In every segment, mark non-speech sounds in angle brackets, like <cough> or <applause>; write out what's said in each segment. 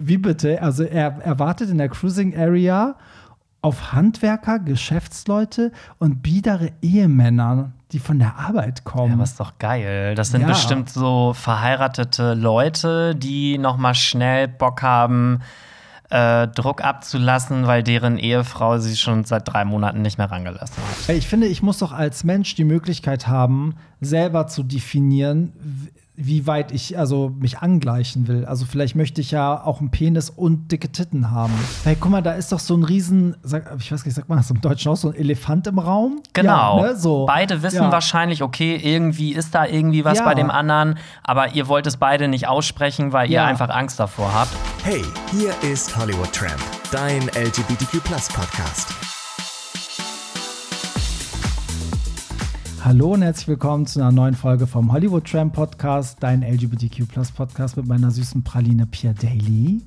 Wie bitte? Also er, er wartet in der Cruising Area auf Handwerker, Geschäftsleute und biedere Ehemänner, die von der Arbeit kommen. Ja, ist doch geil. Das sind Ja. bestimmt so verheiratete Leute, die noch mal schnell Bock haben, äh, Druck abzulassen, weil deren Ehefrau sie schon seit drei Monaten nicht mehr rangelassen hat. Ich finde, ich muss doch als Mensch die Möglichkeit haben, selber zu definieren, wie weit ich also mich angleichen will. Also vielleicht möchte ich ja auch einen Penis und dicke Titten haben. Hey, guck mal, da ist doch so ein riesen, sag, ich weiß nicht, sagt man das im Deutschen auch, so ein Elefant im Raum? Genau. Ja, ne? so. Beide wissen Ja. wahrscheinlich, okay, irgendwie ist da irgendwie was Ja. bei dem anderen, aber ihr wollt es beide nicht aussprechen, weil ihr einfach Angst davor habt. Hey, hier ist Hollywood Tramp, dein LGBTQ Podcast. Hallo und herzlich willkommen zu einer neuen Folge vom Hollywood Tram Podcast, dein LGBTQ Podcast mit meiner süßen Praline Pierre Daly.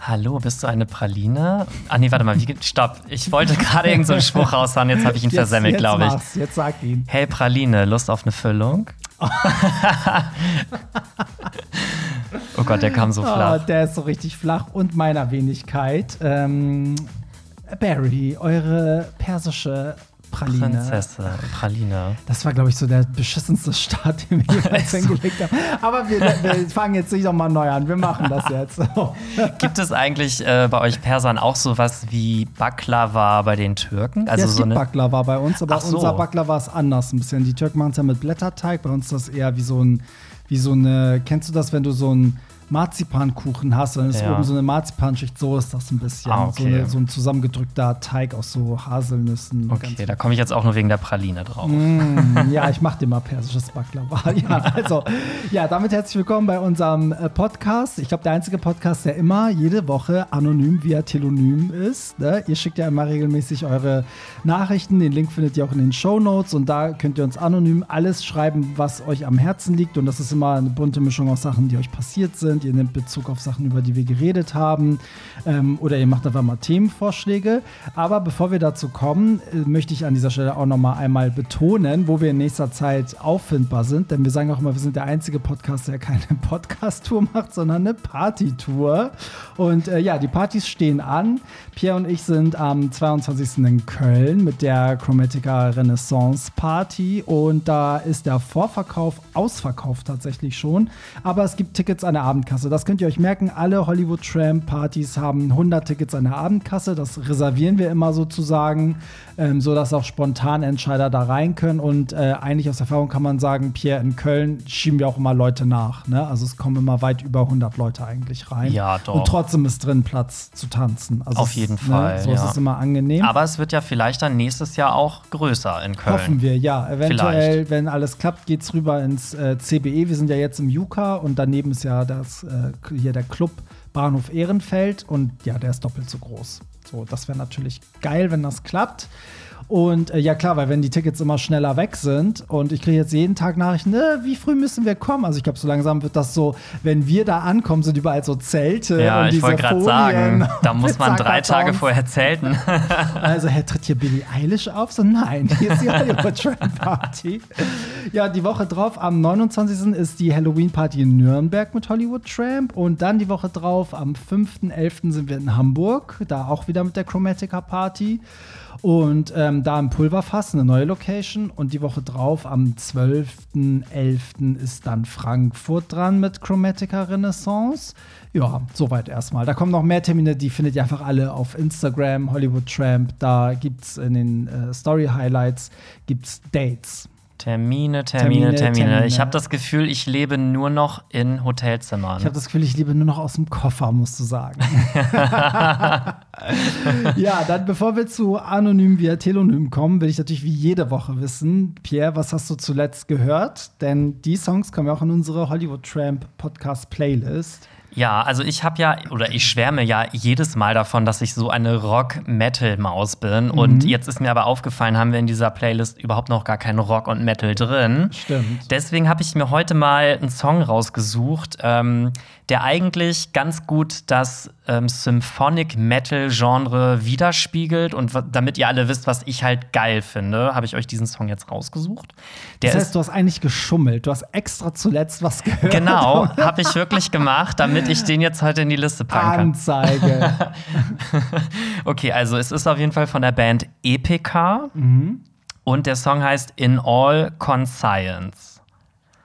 Hallo, bist du eine Praline? Ah nee, warte mal, wie Stopp. Ich wollte gerade irgendeinen so einen Spruch raushauen, jetzt habe ich ihn versemmelt, jetzt glaube ich. mach's, Jetzt sag ihn. Hey Praline, Lust auf eine Füllung? <laughs> oh Gott, der kam so Oh, flach. der ist so richtig flach und meiner Wenigkeit. Ähm, Barry, eure persische Praline. Prinzessin, Praline. Das war, glaube ich, so der beschissenste Start, den wir <laughs> jemals so. hingelegt haben. Aber wir, wir fangen jetzt nicht nochmal neu an. Wir machen das jetzt. <laughs> Gibt es eigentlich äh, bei euch Persern auch sowas wie Baklava bei den Türken? Also Also ja, es so gibt eine. Baklava bei uns, aber so. unser Baklava ist anders ein bisschen. Die Türken machen es ja mit Blätterteig. Bei uns ist das eher wie so ein, wie so eine, kennst du das, wenn du so ein Marzipankuchen hast, dann ist Ja. oben so eine Marzipanschicht, so ist das ein bisschen. Ah, so, okay. eine, so ein zusammengedrückter Teig aus so Haselnüssen. Okay, da komme ich jetzt auch nur wegen der Praline drauf. Mm, ja, ich mache <laughs> dir mal persisches Baklava. <laughs> Ja, also, ja, damit herzlich willkommen bei unserem äh, Podcast. Ich glaube, der einzige Podcast, der immer jede Woche anonym via Telonym ist. Ne? Ihr schickt ja immer regelmäßig eure Nachrichten. Den Link findet ihr auch in den Show Notes und da könnt ihr uns anonym alles schreiben, was euch am Herzen liegt. Und das ist immer eine bunte Mischung aus Sachen, die euch passiert sind. Ihr nehmt Bezug auf Sachen, über die wir geredet haben. Ähm, oder ihr macht einfach mal Themenvorschläge. Aber bevor wir dazu kommen, äh, möchte ich an dieser Stelle auch noch mal einmal betonen, wo wir in nächster Zeit auffindbar sind. Denn wir sagen auch immer, wir sind der einzige Podcast, der keine <laughs> Podcast-Tour macht, sondern eine Party-Tour. Und äh, ja, die Partys stehen an. Pierre und ich sind am 22. in Köln mit der Chromatica Renaissance Party. Und da ist der Vorverkauf ausverkauft tatsächlich schon. Aber es gibt Tickets an der Abendkasse. Das könnt ihr euch merken. Alle Hollywood Tramp Partys haben 100 Tickets an der Abendkasse. Das reservieren wir immer sozusagen, ähm, sodass auch spontan Entscheider da rein können. Und äh, eigentlich aus Erfahrung kann man sagen, Pierre, in Köln schieben wir auch immer Leute nach. Ne? Also es kommen immer weit über 100 Leute eigentlich rein. Ja, doch. Und trotzdem ist drin Platz zu tanzen. Also Auf es- jeden ne, Fall, So ist ja. es immer angenehm. Aber es wird ja vielleicht dann nächstes Jahr auch größer in Köln. Hoffen wir, ja. Eventuell, Vielleicht. wenn alles klappt, geht's rüber ins äh, CBE. Wir sind ja jetzt im Juka und daneben ist ja das, äh, hier der Club Bahnhof Ehrenfeld und ja, der ist doppelt so groß. So, das wäre natürlich geil, wenn das klappt. Und äh, ja, klar, weil wenn die Tickets immer schneller weg sind und ich kriege jetzt jeden Tag Nachrichten, äh, wie früh müssen wir kommen? Also ich glaube, so langsam wird das so, wenn wir da ankommen, sind überall so Zelte Ja, ich wollte gerade sagen, da <laughs> muss man drei. Tage vorher zelten. <laughs> Also, Herr, tritt hier Billie Eilish auf? So, nein, hier ist die Hollywood Tramp Party. Ja, die Woche drauf, am 29. ist die Halloween Party in Nürnberg mit Hollywood Tramp. Und dann die Woche drauf, am 5.11. sind wir in Hamburg, da auch wieder mit der Chromatica Party. Und ähm, da im Pulverfass, eine neue Location. Und die Woche drauf, am 12.11. ist dann Frankfurt dran mit Chromatica Renaissance. Ja, soweit erstmal. Da kommen noch mehr Termine, die findet ihr einfach alle auf Instagram, Hollywood Tramp. Da gibt es in den äh, Story Highlights gibt's Dates. Termine, Termine, Termine, Termine. Ich habe das Gefühl, ich lebe nur noch in Hotelzimmern. Ich habe das Gefühl, ich lebe nur noch aus dem Koffer, musst du sagen. <laughs> ja, dann bevor wir zu Anonym via Telonym kommen, will ich natürlich wie jede Woche wissen, Pierre, was hast du zuletzt gehört? Denn die Songs kommen ja auch in unsere Hollywood Tramp Podcast Playlist. Ja, also ich habe ja, oder ich schwärme ja jedes Mal davon, dass ich so eine Rock-Metal-Maus bin. Mhm. Und jetzt ist mir aber aufgefallen, haben wir in dieser Playlist überhaupt noch gar kein Rock und Metal drin. Stimmt. Deswegen habe ich mir heute mal einen Song rausgesucht, ähm, der eigentlich ganz gut das ähm, Symphonic Metal Genre widerspiegelt und damit ihr alle wisst, was ich halt geil finde, habe ich euch diesen Song jetzt rausgesucht. Der das heißt, du hast eigentlich geschummelt. Du hast extra zuletzt was gehört. Genau, <laughs> habe ich wirklich gemacht, damit ich den jetzt heute in die Liste packen kann. Anzeige. <laughs> okay, also es ist auf jeden Fall von der Band EPK mhm. und der Song heißt In All Conscience.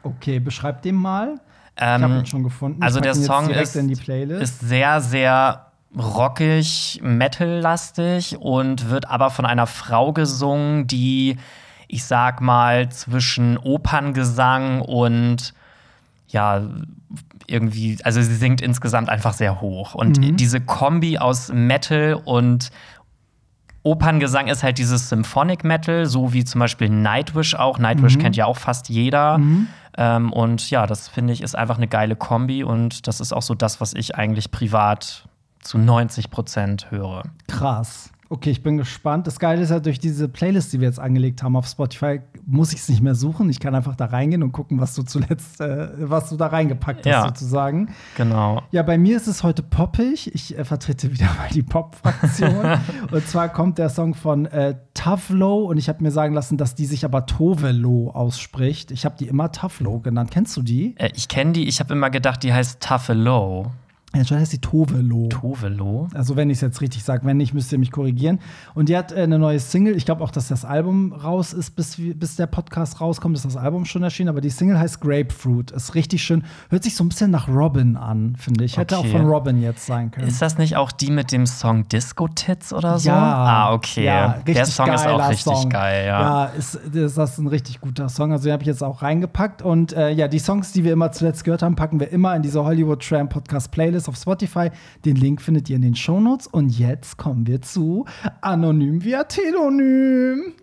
Okay, beschreib den mal. Ähm, ich habe ihn schon gefunden. Also der Song ist, ist sehr, sehr rockig, metal-lastig und wird aber von einer Frau gesungen, die, ich sag mal, zwischen Operngesang und ja, irgendwie, also sie singt insgesamt einfach sehr hoch. Und mhm. diese Kombi aus Metal und Operngesang ist halt dieses Symphonic Metal, so wie zum Beispiel Nightwish auch. Nightwish mhm. kennt ja auch fast jeder. Mhm. Ähm, und ja, das finde ich ist einfach eine geile Kombi und das ist auch so das, was ich eigentlich privat zu 90 Prozent höre. Krass. Okay, ich bin gespannt. Das Geile ist ja, durch diese Playlist, die wir jetzt angelegt haben auf Spotify, muss ich es nicht mehr suchen. Ich kann einfach da reingehen und gucken, was du zuletzt, äh, was du da reingepackt hast, ja, sozusagen. Genau. Ja, bei mir ist es heute poppig. Ich äh, vertrete wieder mal die Pop-Fraktion. <laughs> und zwar kommt der Song von äh, Tavlo und ich habe mir sagen lassen, dass die sich aber Tovelo ausspricht. Ich habe die immer Tavlo genannt. Kennst du die? Äh, ich kenne die. Ich habe immer gedacht, die heißt Tavelo. Anscheinend heißt sie Tovelo. Tovelo? Also, wenn ich es jetzt richtig sage. Wenn nicht, müsst ihr mich korrigieren. Und die hat äh, eine neue Single. Ich glaube auch, dass das Album raus ist, bis, bis der Podcast rauskommt, ist das Album schon erschienen. Aber die Single heißt Grapefruit. Ist richtig schön. Hört sich so ein bisschen nach Robin an, finde ich. Hätte okay. auch von Robin jetzt sein können. Ist das nicht auch die mit dem Song Disco Tits oder so? Ja. Ah, okay. Ja, der Song ist auch richtig Song. geil, ja. Ja, ist, ist das ein richtig guter Song. Also, den habe ich jetzt auch reingepackt. Und äh, ja, die Songs, die wir immer zuletzt gehört haben, packen wir immer in diese Hollywood Tram Podcast Playlist auf Spotify. Den Link findet ihr in den Shownotes. Und jetzt kommen wir zu Anonym via Telonym.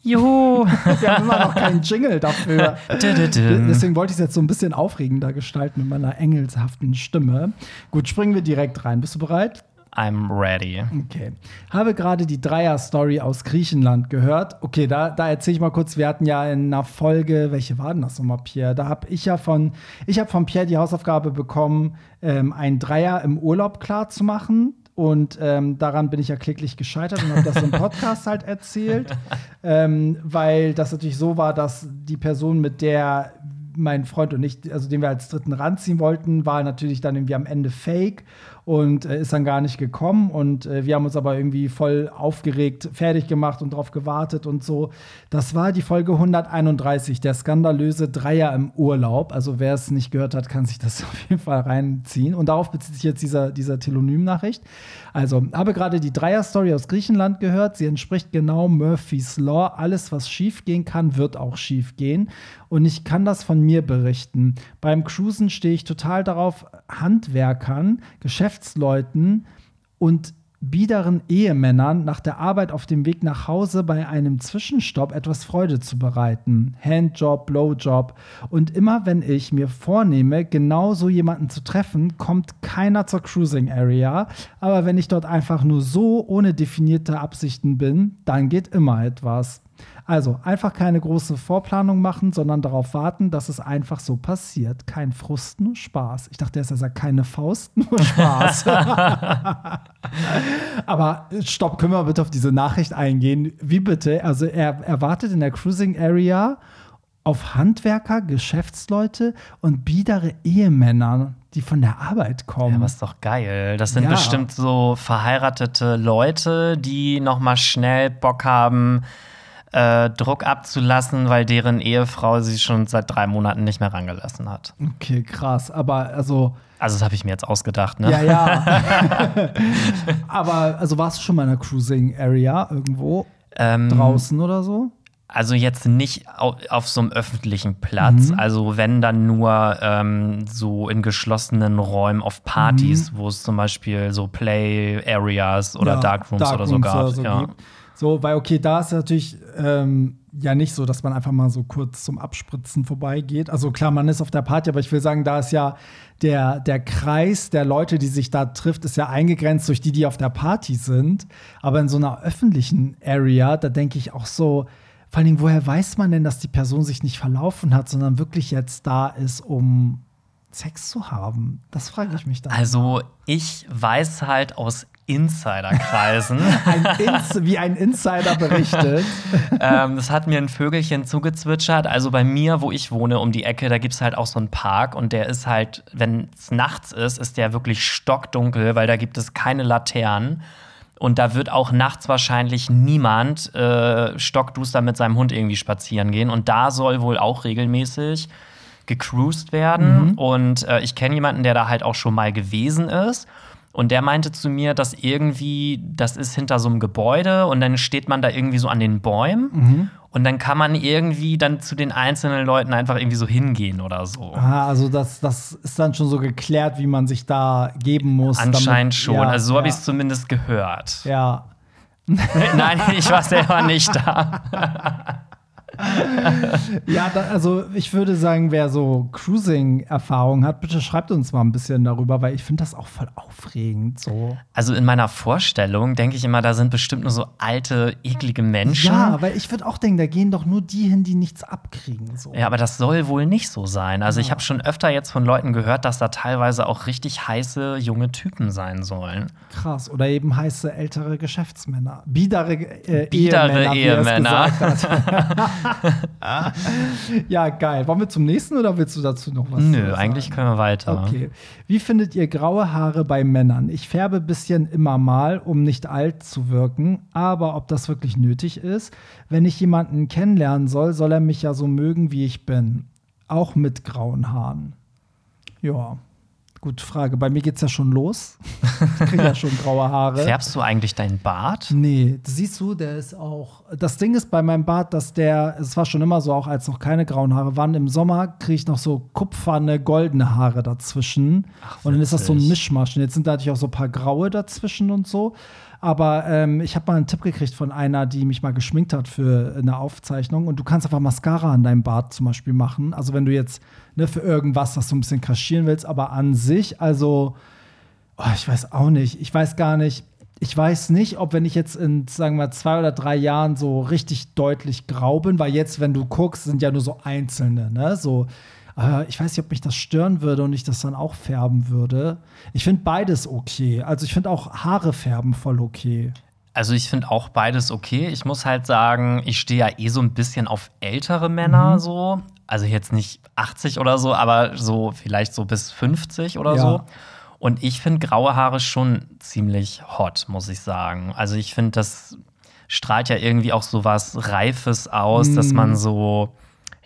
Juhu. <laughs> Wir haben immer noch keinen Jingle dafür. <laughs> Deswegen wollte ich es jetzt so ein bisschen aufregender gestalten mit meiner engelshaften Stimme. Gut, springen wir direkt rein. Bist du bereit? I'm ready. Okay. Habe gerade die Dreier-Story aus Griechenland gehört. Okay, da, da erzähle ich mal kurz. Wir hatten ja in einer Folge, welche war denn das nochmal, Pierre? Da habe ich ja von, ich habe von Pierre die Hausaufgabe bekommen, ähm, ein Dreier im Urlaub klar zu machen. Und ähm, daran bin ich ja kläglich gescheitert und habe das im Podcast halt erzählt, <laughs> ähm, weil das natürlich so war, dass die Person, mit der mein Freund und ich, also den wir als dritten ranziehen wollten, war natürlich dann irgendwie am Ende fake und äh, ist dann gar nicht gekommen. Und äh, wir haben uns aber irgendwie voll aufgeregt, fertig gemacht und darauf gewartet und so. Das war die Folge 131, der skandalöse Dreier im Urlaub. Also wer es nicht gehört hat, kann sich das <laughs> auf jeden Fall reinziehen. Und darauf bezieht sich jetzt dieser, dieser Telonym-Nachricht. Also, habe gerade die Dreier-Story aus Griechenland gehört. Sie entspricht genau Murphys Law. Alles, was schief gehen kann, wird auch schief gehen. Und ich kann das von mir berichten. Beim Cruisen stehe ich total darauf, Handwerkern, Geschäftsleuten und biederen Ehemännern nach der Arbeit auf dem Weg nach Hause bei einem Zwischenstopp etwas Freude zu bereiten. Handjob, Blowjob. Und immer wenn ich mir vornehme, genau so jemanden zu treffen, kommt keiner zur Cruising Area. Aber wenn ich dort einfach nur so ohne definierte Absichten bin, dann geht immer etwas. Also einfach keine große Vorplanung machen, sondern darauf warten, dass es einfach so passiert. Kein Frust, nur Spaß. Ich dachte erst, er sagt keine Faust, nur <laughs> Spaß. Aber stopp, können wir bitte auf diese Nachricht eingehen? Wie bitte? Also er erwartet in der Cruising Area auf Handwerker, Geschäftsleute und biedere Ehemänner, die von der Arbeit kommen. Ja, was doch geil. Das sind ja. bestimmt so verheiratete Leute, die noch mal schnell Bock haben, äh, Druck abzulassen, weil deren Ehefrau sie schon seit drei Monaten nicht mehr rangelassen hat. Okay, krass. Aber also. Also, das habe ich mir jetzt ausgedacht, ne? Ja, ja. <laughs> Aber, also warst du schon mal in einer Cruising Area irgendwo? Ähm, draußen oder so? Also jetzt nicht auf, auf so einem öffentlichen Platz. Mhm. Also wenn dann nur ähm, so in geschlossenen Räumen auf Partys, mhm. wo es zum Beispiel so Play Areas oder ja, Darkrooms Dark oder so gab. Oder so ja. Gibt. So, weil, okay, da ist natürlich ähm, ja nicht so, dass man einfach mal so kurz zum Abspritzen vorbeigeht. Also klar, man ist auf der Party, aber ich will sagen, da ist ja der, der Kreis der Leute, die sich da trifft, ist ja eingegrenzt durch die, die auf der Party sind. Aber in so einer öffentlichen Area, da denke ich auch so, vor allen Dingen, woher weiß man denn, dass die Person sich nicht verlaufen hat, sondern wirklich jetzt da ist, um Sex zu haben? Das frage ich mich dann. Also, ich weiß halt aus Insiderkreisen. <laughs> ein Ins wie ein Insider berichtet. <laughs> ähm, das hat mir ein Vögelchen zugezwitschert. Also bei mir, wo ich wohne, um die Ecke, da gibt es halt auch so einen Park und der ist halt, wenn es nachts ist, ist der wirklich stockdunkel, weil da gibt es keine Laternen. Und da wird auch nachts wahrscheinlich niemand äh, stockduster mit seinem Hund irgendwie spazieren gehen. Und da soll wohl auch regelmäßig gecruised werden. Mhm. Und äh, ich kenne jemanden, der da halt auch schon mal gewesen ist. Und der meinte zu mir, dass irgendwie, das ist hinter so einem Gebäude und dann steht man da irgendwie so an den Bäumen. Mhm. Und dann kann man irgendwie dann zu den einzelnen Leuten einfach irgendwie so hingehen oder so. Ah, also das, das ist dann schon so geklärt, wie man sich da geben muss. Anscheinend damit, schon. Ja, also so ja. habe ich es zumindest gehört. Ja. <laughs> Nein, ich war selber nicht da. <laughs> <laughs> ja, da, also ich würde sagen, wer so Cruising-Erfahrung hat, bitte schreibt uns mal ein bisschen darüber, weil ich finde das auch voll aufregend. So. Also in meiner Vorstellung denke ich immer, da sind bestimmt nur so alte, eklige Menschen. Ja, weil ich würde auch denken, da gehen doch nur die hin, die nichts abkriegen. So. Ja, aber das soll wohl nicht so sein. Also ja. ich habe schon öfter jetzt von Leuten gehört, dass da teilweise auch richtig heiße junge Typen sein sollen. Krass. Oder eben heiße ältere Geschäftsmänner. Biedere, äh, Biedere Ehemänner. Ehemänner. <laughs> <laughs> <laughs> ja, geil. Wollen wir zum nächsten oder willst du dazu noch was Nö, eigentlich können wir weiter. Okay. Wie findet ihr graue Haare bei Männern? Ich färbe ein bisschen immer mal, um nicht alt zu wirken, aber ob das wirklich nötig ist? Wenn ich jemanden kennenlernen soll, soll er mich ja so mögen, wie ich bin. Auch mit grauen Haaren. Ja. Gute Frage. Bei mir geht's ja schon los. Ich kriege ja schon graue Haare. Färbst du eigentlich deinen Bart? Nee, siehst du, der ist auch. Das Ding ist bei meinem Bart, dass der, es war schon immer so, auch als noch keine grauen Haare waren, im Sommer kriege ich noch so kupferne, goldene Haare dazwischen. Ach, und dann ist das so ein Mischmasch. Und jetzt sind da natürlich auch so ein paar graue dazwischen und so. Aber ähm, ich habe mal einen Tipp gekriegt von einer, die mich mal geschminkt hat für eine Aufzeichnung. Und du kannst einfach Mascara an deinem Bart zum Beispiel machen. Also wenn du jetzt ne, für irgendwas das so ein bisschen kaschieren willst, aber an sich, also oh, ich weiß auch nicht. Ich weiß gar nicht. Ich weiß nicht, ob wenn ich jetzt in, sagen wir, zwei oder drei Jahren so richtig deutlich grau bin, weil jetzt, wenn du guckst, sind ja nur so einzelne, ne? So äh, ich weiß nicht, ob mich das stören würde und ich das dann auch färben würde. Ich finde beides okay. Also ich finde auch Haare färben voll okay. Also ich finde auch beides okay. Ich muss halt sagen, ich stehe ja eh so ein bisschen auf ältere Männer mhm. so. Also jetzt nicht 80 oder so, aber so vielleicht so bis 50 oder ja. so. Und ich finde graue Haare schon ziemlich hot, muss ich sagen. Also ich finde, das strahlt ja irgendwie auch so was Reifes aus, mhm. dass man so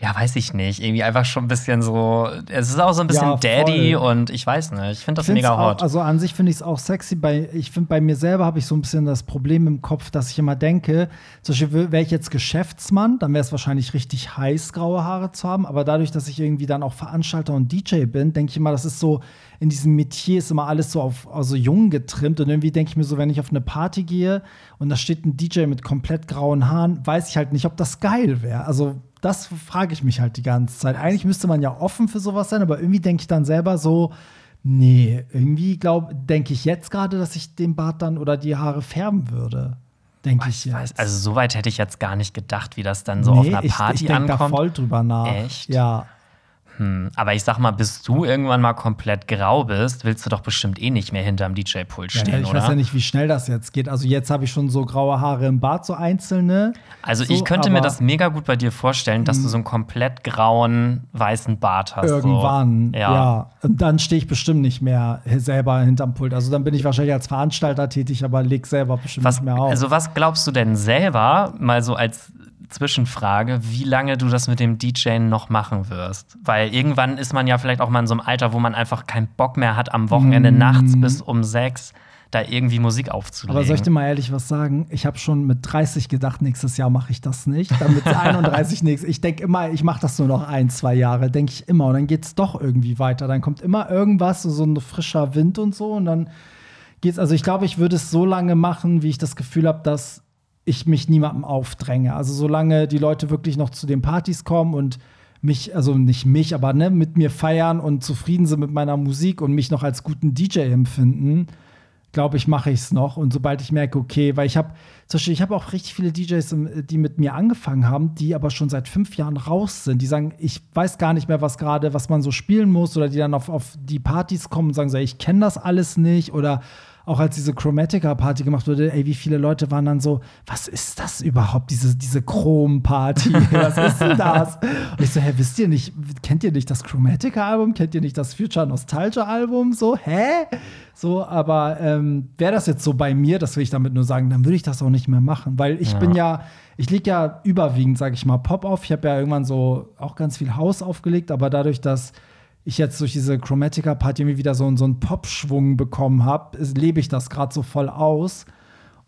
ja, weiß ich nicht, irgendwie einfach schon ein bisschen so, es ist auch so ein bisschen ja, Daddy und ich weiß nicht, ich finde das mega hot. Auch, also an sich finde ich es auch sexy, bei, ich finde bei mir selber habe ich so ein bisschen das Problem im Kopf, dass ich immer denke, zum Beispiel wäre ich jetzt Geschäftsmann, dann wäre es wahrscheinlich richtig heiß, graue Haare zu haben, aber dadurch, dass ich irgendwie dann auch Veranstalter und DJ bin, denke ich immer, das ist so, in diesem Metier ist immer alles so auf also jung getrimmt. Und irgendwie denke ich mir so, wenn ich auf eine Party gehe und da steht ein DJ mit komplett grauen Haaren, weiß ich halt nicht, ob das geil wäre. Also das frage ich mich halt die ganze Zeit. Eigentlich müsste man ja offen für sowas sein, aber irgendwie denke ich dann selber so, nee, irgendwie glaube, denke ich jetzt gerade, dass ich den Bart dann oder die Haare färben würde. Denke ich jetzt. Weiß, also so weit hätte ich jetzt gar nicht gedacht, wie das dann so nee, auf einer Party ich, ich ankommt. Ich denke da voll drüber nach. Echt? Ja. Hm, aber ich sag mal, bis du irgendwann mal komplett grau bist, willst du doch bestimmt eh nicht mehr hinterm DJ-Pult stehen, ja, ich oder? weiß ja nicht, wie schnell das jetzt geht. Also jetzt habe ich schon so graue Haare im Bart, so einzelne. Also so, ich könnte mir das mega gut bei dir vorstellen, dass du hm. so einen komplett grauen, weißen Bart hast. Irgendwann, so. ja. ja. Und dann stehe ich bestimmt nicht mehr selber hinterm Pult. Also dann bin ich wahrscheinlich als Veranstalter tätig, aber leg selber bestimmt was, nicht mehr auf. Also was glaubst du denn selber, mal so als Zwischenfrage, wie lange du das mit dem DJen noch machen wirst. Weil irgendwann ist man ja vielleicht auch mal in so einem Alter, wo man einfach keinen Bock mehr hat, am Wochenende mm. nachts bis um sechs da irgendwie Musik aufzulegen. Aber soll ich dir mal ehrlich was sagen? Ich habe schon mit 30 gedacht, nächstes Jahr mache ich das nicht. Dann mit <laughs> 31 nichts. Ich denke immer, ich mache das nur noch ein, zwei Jahre, denke ich immer. Und dann geht es doch irgendwie weiter. Dann kommt immer irgendwas, so ein frischer Wind und so. Und dann geht's. Also ich glaube, ich würde es so lange machen, wie ich das Gefühl habe, dass ich mich niemandem aufdränge. Also solange die Leute wirklich noch zu den Partys kommen und mich, also nicht mich, aber ne, mit mir feiern und zufrieden sind mit meiner Musik und mich noch als guten DJ empfinden, glaube ich, mache ich es noch. Und sobald ich merke, okay, weil ich habe, zum Beispiel, ich habe auch richtig viele DJs, die mit mir angefangen haben, die aber schon seit fünf Jahren raus sind. Die sagen, ich weiß gar nicht mehr, was gerade, was man so spielen muss, oder die dann auf, auf die Partys kommen und sagen, so, ich kenne das alles nicht oder auch als diese Chromatica-Party gemacht wurde, ey, wie viele Leute waren dann so, was ist das überhaupt, diese, diese Chrom-Party? <laughs> Was ist denn das? Und ich so, hä, wisst ihr nicht, kennt ihr nicht das Chromatica-Album? Kennt ihr nicht das Future Nostalgia-Album? So, hä? So, aber ähm, wäre das jetzt so bei mir, das will ich damit nur sagen, dann würde ich das auch nicht mehr machen, weil ich ja. bin ja, ich lege ja überwiegend, sage ich mal, Pop auf. Ich habe ja irgendwann so auch ganz viel Haus aufgelegt, aber dadurch, dass ich jetzt durch diese Chromatica-Party irgendwie wieder so, so einen Pop-Schwung bekommen habe, lebe ich das gerade so voll aus.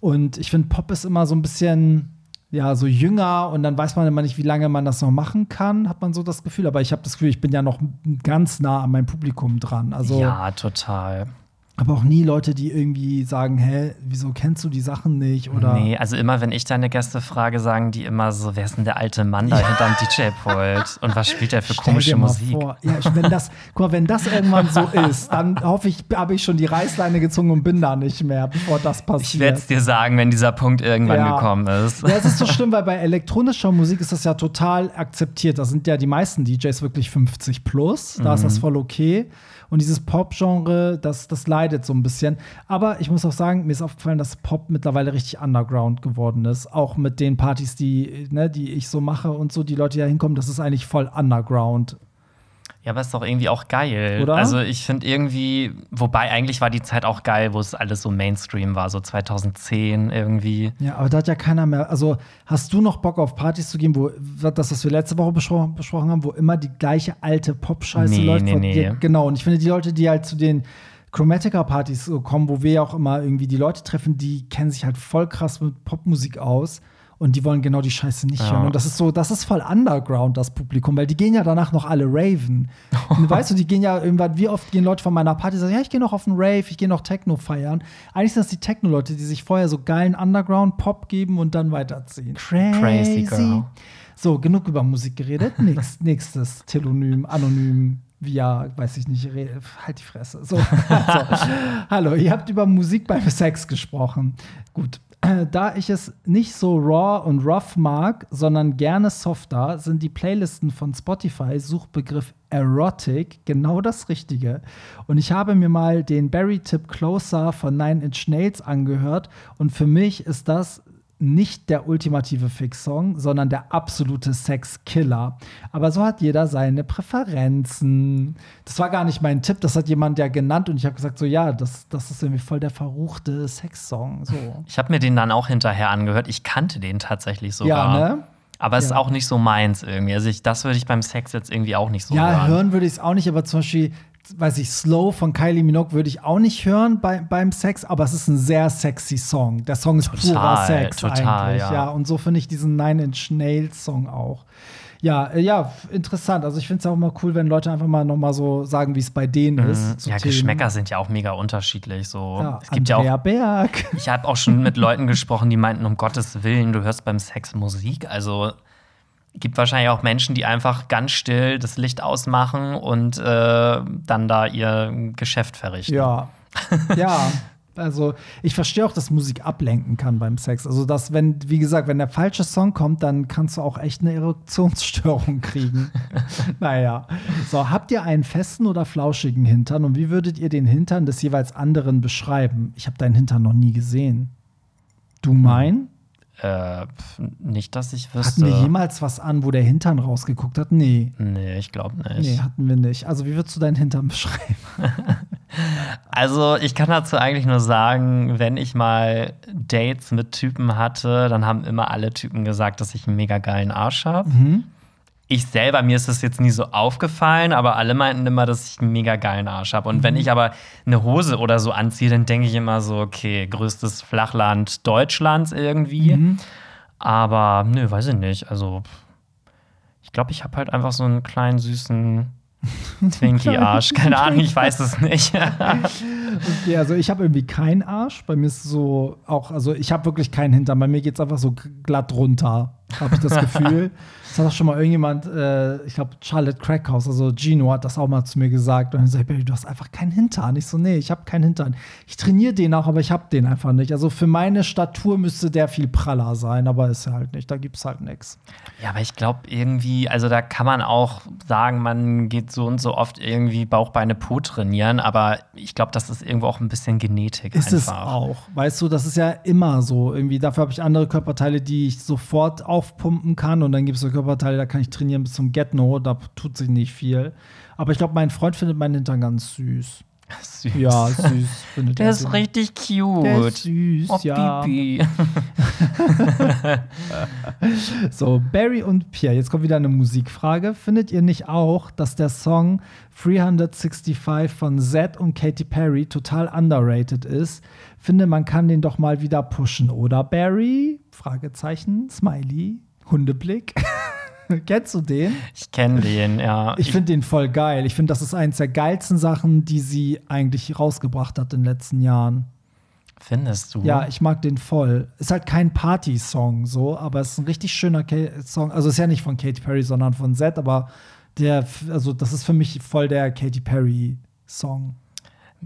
Und ich finde, Pop ist immer so ein bisschen, ja, so jünger und dann weiß man immer nicht, wie lange man das noch machen kann, hat man so das Gefühl. Aber ich habe das Gefühl, ich bin ja noch ganz nah an meinem Publikum dran. Also, ja, total aber auch nie Leute, die irgendwie sagen, hä, wieso kennst du die Sachen nicht? Oder nee, also immer, wenn ich deine Gäste frage, sagen die immer so, wer ist denn der alte Mann da ja. hinterm DJ-Pult? Und was spielt der für Stell komische Musik? Vor. Ja, wenn das, guck mal, wenn das irgendwann so <laughs> ist, dann hoffe ich, habe ich schon die Reißleine gezogen und bin da nicht mehr, bevor das passiert. Ich werde es dir sagen, wenn dieser Punkt irgendwann ja. gekommen ist. Ja, es ist so <laughs> schlimm, weil bei elektronischer Musik ist das ja total akzeptiert. Da sind ja die meisten DJs wirklich 50 plus. Da mhm. ist das voll okay. Und dieses Pop-Genre, das, das leidet so ein bisschen. Aber ich muss auch sagen, mir ist aufgefallen, dass Pop mittlerweile richtig underground geworden ist. Auch mit den Partys, die, ne, die ich so mache und so, die Leute, die da hinkommen, das ist eigentlich voll underground. Ja, aber ist doch irgendwie auch geil. Oder? Also ich finde irgendwie, wobei eigentlich war die Zeit auch geil, wo es alles so Mainstream war, so 2010 irgendwie. Ja, aber da hat ja keiner mehr. Also hast du noch Bock auf Partys zu gehen, wo das, was wir letzte Woche bespro besprochen haben, wo immer die gleiche alte Pop-Scheiße nee, läuft? Nee, nee. Die, genau. Und ich finde, die Leute, die halt zu den Chromatica-Partys so kommen, wo wir ja auch immer irgendwie die Leute treffen, die kennen sich halt voll krass mit Popmusik aus und die wollen genau die Scheiße nicht ja. hören. Und das ist so, das ist voll underground, das Publikum, weil die gehen ja danach noch alle raven. Und weißt du, die gehen ja irgendwann, wie oft gehen Leute von meiner Party sagen, ja, ich gehe noch auf einen Rave, ich gehe noch Techno feiern. Eigentlich sind das die Techno-Leute, die sich vorher so geilen Underground-Pop geben und dann weiterziehen. Crazy. Crazy girl. So, genug über Musik geredet. Nächst, <laughs> nächstes Telonym, anonym, via, weiß ich nicht, halt die Fresse. So, <laughs> also, hallo, ihr habt über Musik beim Sex gesprochen. Gut, da ich es nicht so raw und rough mag, sondern gerne softer, sind die Playlisten von Spotify Suchbegriff Erotic genau das Richtige. Und ich habe mir mal den Barry Tip Closer von Nine Inch Nails angehört und für mich ist das nicht der ultimative Fix-Song, sondern der absolute Sex-Killer. Aber so hat jeder seine Präferenzen. Das war gar nicht mein Tipp, das hat jemand ja genannt und ich habe gesagt, so ja, das, das ist irgendwie voll der verruchte Sex-Song. So. Ich habe mir den dann auch hinterher angehört. Ich kannte den tatsächlich sogar. Ja, ne? Aber es ja. ist auch nicht so meins irgendwie. Also ich, das würde ich beim Sex jetzt irgendwie auch nicht so ja, hören. Ja, hören würde ich es auch nicht, aber zum Beispiel weiß ich, Slow von Kylie Minogue würde ich auch nicht hören bei, beim Sex, aber es ist ein sehr sexy Song. Der Song ist total, purer Sex total, eigentlich. Ja. ja. Und so finde ich diesen Nine Inch Nails Song auch. Ja, äh, ja, interessant. Also ich finde es auch immer cool, wenn Leute einfach mal noch mal so sagen, wie es bei denen mhm. ist. Ja, Themen. Geschmäcker sind ja auch mega unterschiedlich. So. Ja, es gibt Andrea ja auch. Berg. Ich habe auch schon mit Leuten gesprochen, die meinten, um Gottes Willen, du hörst beim Sex Musik. Also gibt wahrscheinlich auch Menschen, die einfach ganz still das Licht ausmachen und äh, dann da ihr Geschäft verrichten. Ja. <laughs> ja. Also ich verstehe auch, dass Musik ablenken kann beim Sex. Also dass, wenn, wie gesagt, wenn der falsche Song kommt, dann kannst du auch echt eine Erektionsstörung kriegen. <laughs> naja. So, habt ihr einen festen oder flauschigen Hintern und wie würdet ihr den Hintern des jeweils anderen beschreiben? Ich habe deinen Hintern noch nie gesehen. Du mein? Äh, nicht, dass ich wüsste. Hatten wir jemals was an, wo der Hintern rausgeguckt hat? Nee. Nee, ich glaube nicht. Nee, hatten wir nicht. Also, wie würdest du deinen Hintern beschreiben? <laughs> <laughs> also, ich kann dazu eigentlich nur sagen, wenn ich mal Dates mit Typen hatte, dann haben immer alle Typen gesagt, dass ich einen mega geilen Arsch habe. Mhm ich selber, mir ist das jetzt nie so aufgefallen, aber alle meinten immer, dass ich einen mega geilen Arsch habe. Und mhm. wenn ich aber eine Hose oder so anziehe, dann denke ich immer so, okay, größtes Flachland Deutschlands irgendwie. Mhm. Aber nö, weiß ich nicht. Also, ich glaube, ich habe halt einfach so einen kleinen, süßen <laughs> Twinkie-Arsch. Keine Ahnung, ich weiß es nicht. <laughs> okay, also ich habe irgendwie keinen Arsch. Bei mir ist so auch, also ich habe wirklich keinen Hintern. Bei mir geht es einfach so glatt runter. habe ich das <laughs> Gefühl. Das hat auch schon mal irgendjemand, äh, ich glaube, Charlotte Crackhouse, also Gino hat das auch mal zu mir gesagt. Und dann sagt Barry, du hast einfach keinen Hintern. Ich so, nee, ich habe keinen Hintern. Ich trainiere den auch, aber ich habe den einfach nicht. Also für meine Statur müsste der viel praller sein, aber ist er halt nicht. Da gibt es halt nichts. Ja, aber ich glaube irgendwie, also da kann man auch sagen, man geht so und so oft irgendwie Bauch, Beine, Po trainieren, aber ich glaube, das ist irgendwo auch ein bisschen Genetik. Ist einfach. es auch. Weißt du, das ist ja immer so. Irgendwie, dafür habe ich andere Körperteile, die ich sofort aufpumpen kann und dann gibt es so Körperteile, Körperteile, da kann ich trainieren bis zum Get-No, da tut sich nicht viel. Aber ich glaube, mein Freund findet meinen Hintern ganz süß. Süß. Ja, süß. <laughs> Findet Der ist richtig cute. Der ist süß, oh, ja. Bibi. <laughs> so, Barry und Pierre, jetzt kommt wieder eine Musikfrage. Findet ihr nicht auch, dass der Song 365 von Zed und Katy Perry total underrated ist? Finde, man kann den doch mal wieder pushen, oder Barry? Fragezeichen, Smiley, Hundeblick. <laughs> Kennst du den? Ich kenne den, ja. Ich finde den voll geil. Ich finde, das ist eins der geilsten Sachen, die sie eigentlich rausgebracht hat in den letzten Jahren. Findest du? Ja, ich mag den voll. Ist halt kein Party-Song so, aber es ist ein richtig schöner K Song. Also ist ja nicht von Katy Perry, sondern von Zed, aber der, also das ist für mich voll der Katy Perry-Song.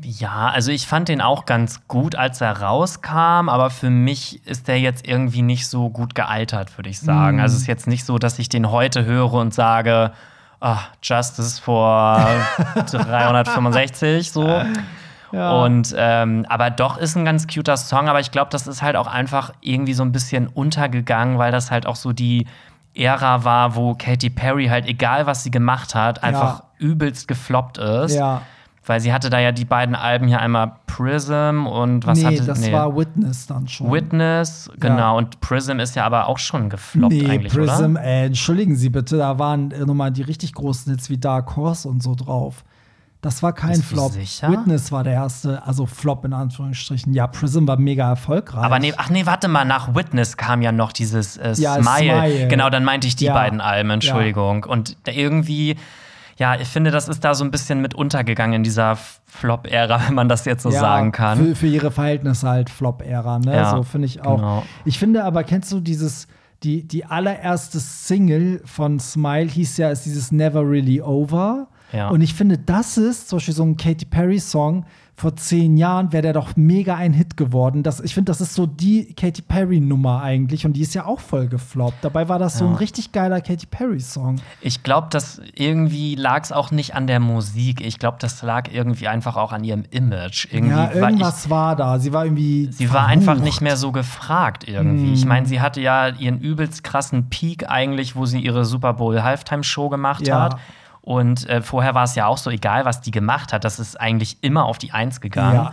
Ja, also ich fand den auch ganz gut, als er rauskam, aber für mich ist der jetzt irgendwie nicht so gut gealtert, würde ich sagen. Mm. Also es ist jetzt nicht so, dass ich den heute höre und sage, ah, Justice vor 365 <laughs> so. Ja. Und ähm, aber doch ist ein ganz cuter Song, aber ich glaube, das ist halt auch einfach irgendwie so ein bisschen untergegangen, weil das halt auch so die Ära war, wo Katy Perry halt, egal was sie gemacht hat, einfach ja. übelst gefloppt ist. Ja. Weil sie hatte da ja die beiden Alben hier einmal Prism und was nee, hatte das nee. war Witness dann schon. Witness, genau. Ja. Und Prism ist ja aber auch schon gefloppt nee, eigentlich, Prism, oder? Äh, entschuldigen Sie bitte, da waren äh, nochmal die richtig großen Hits wie Dark Horse und so drauf. Das war kein Flop. Sicher? Witness war der erste, also Flop in Anführungsstrichen. Ja, Prism war mega erfolgreich. Aber nee, ach nee, warte mal, nach Witness kam ja noch dieses äh, ja, Smile. Smile. Genau, dann meinte ich die ja. beiden Alben, Entschuldigung. Ja. Und irgendwie ja, ich finde, das ist da so ein bisschen mit untergegangen in dieser Flop-Ära, <laughs> wenn man das jetzt so ja, sagen kann. Für, für ihre Verhältnisse halt Flop-Ära, ne? Ja, so finde ich auch. Genau. Ich finde aber, kennst du dieses, die, die allererste Single von Smile hieß ja, ist dieses Never Really Over. Ja. Und ich finde, das ist zum Beispiel so ein Katy Perry-Song, vor zehn Jahren wäre der doch mega ein Hit geworden. Das, ich finde, das ist so die Katy Perry-Nummer eigentlich und die ist ja auch voll gefloppt. Dabei war das ja. so ein richtig geiler Katy Perry-Song. Ich glaube, das irgendwie lag es auch nicht an der Musik. Ich glaube, das lag irgendwie einfach auch an ihrem Image. Irgendwie ja, irgendwas war, ich, war, da. Sie war irgendwie. Sie war einfach nicht mehr so gefragt irgendwie. Mm. Ich meine, sie hatte ja ihren übelst krassen Peak eigentlich, wo sie ihre Super Bowl Halftime Show gemacht ja. hat. Und äh, vorher war es ja auch so, egal was die gemacht hat, das ist eigentlich immer auf die Eins gegangen. Ja.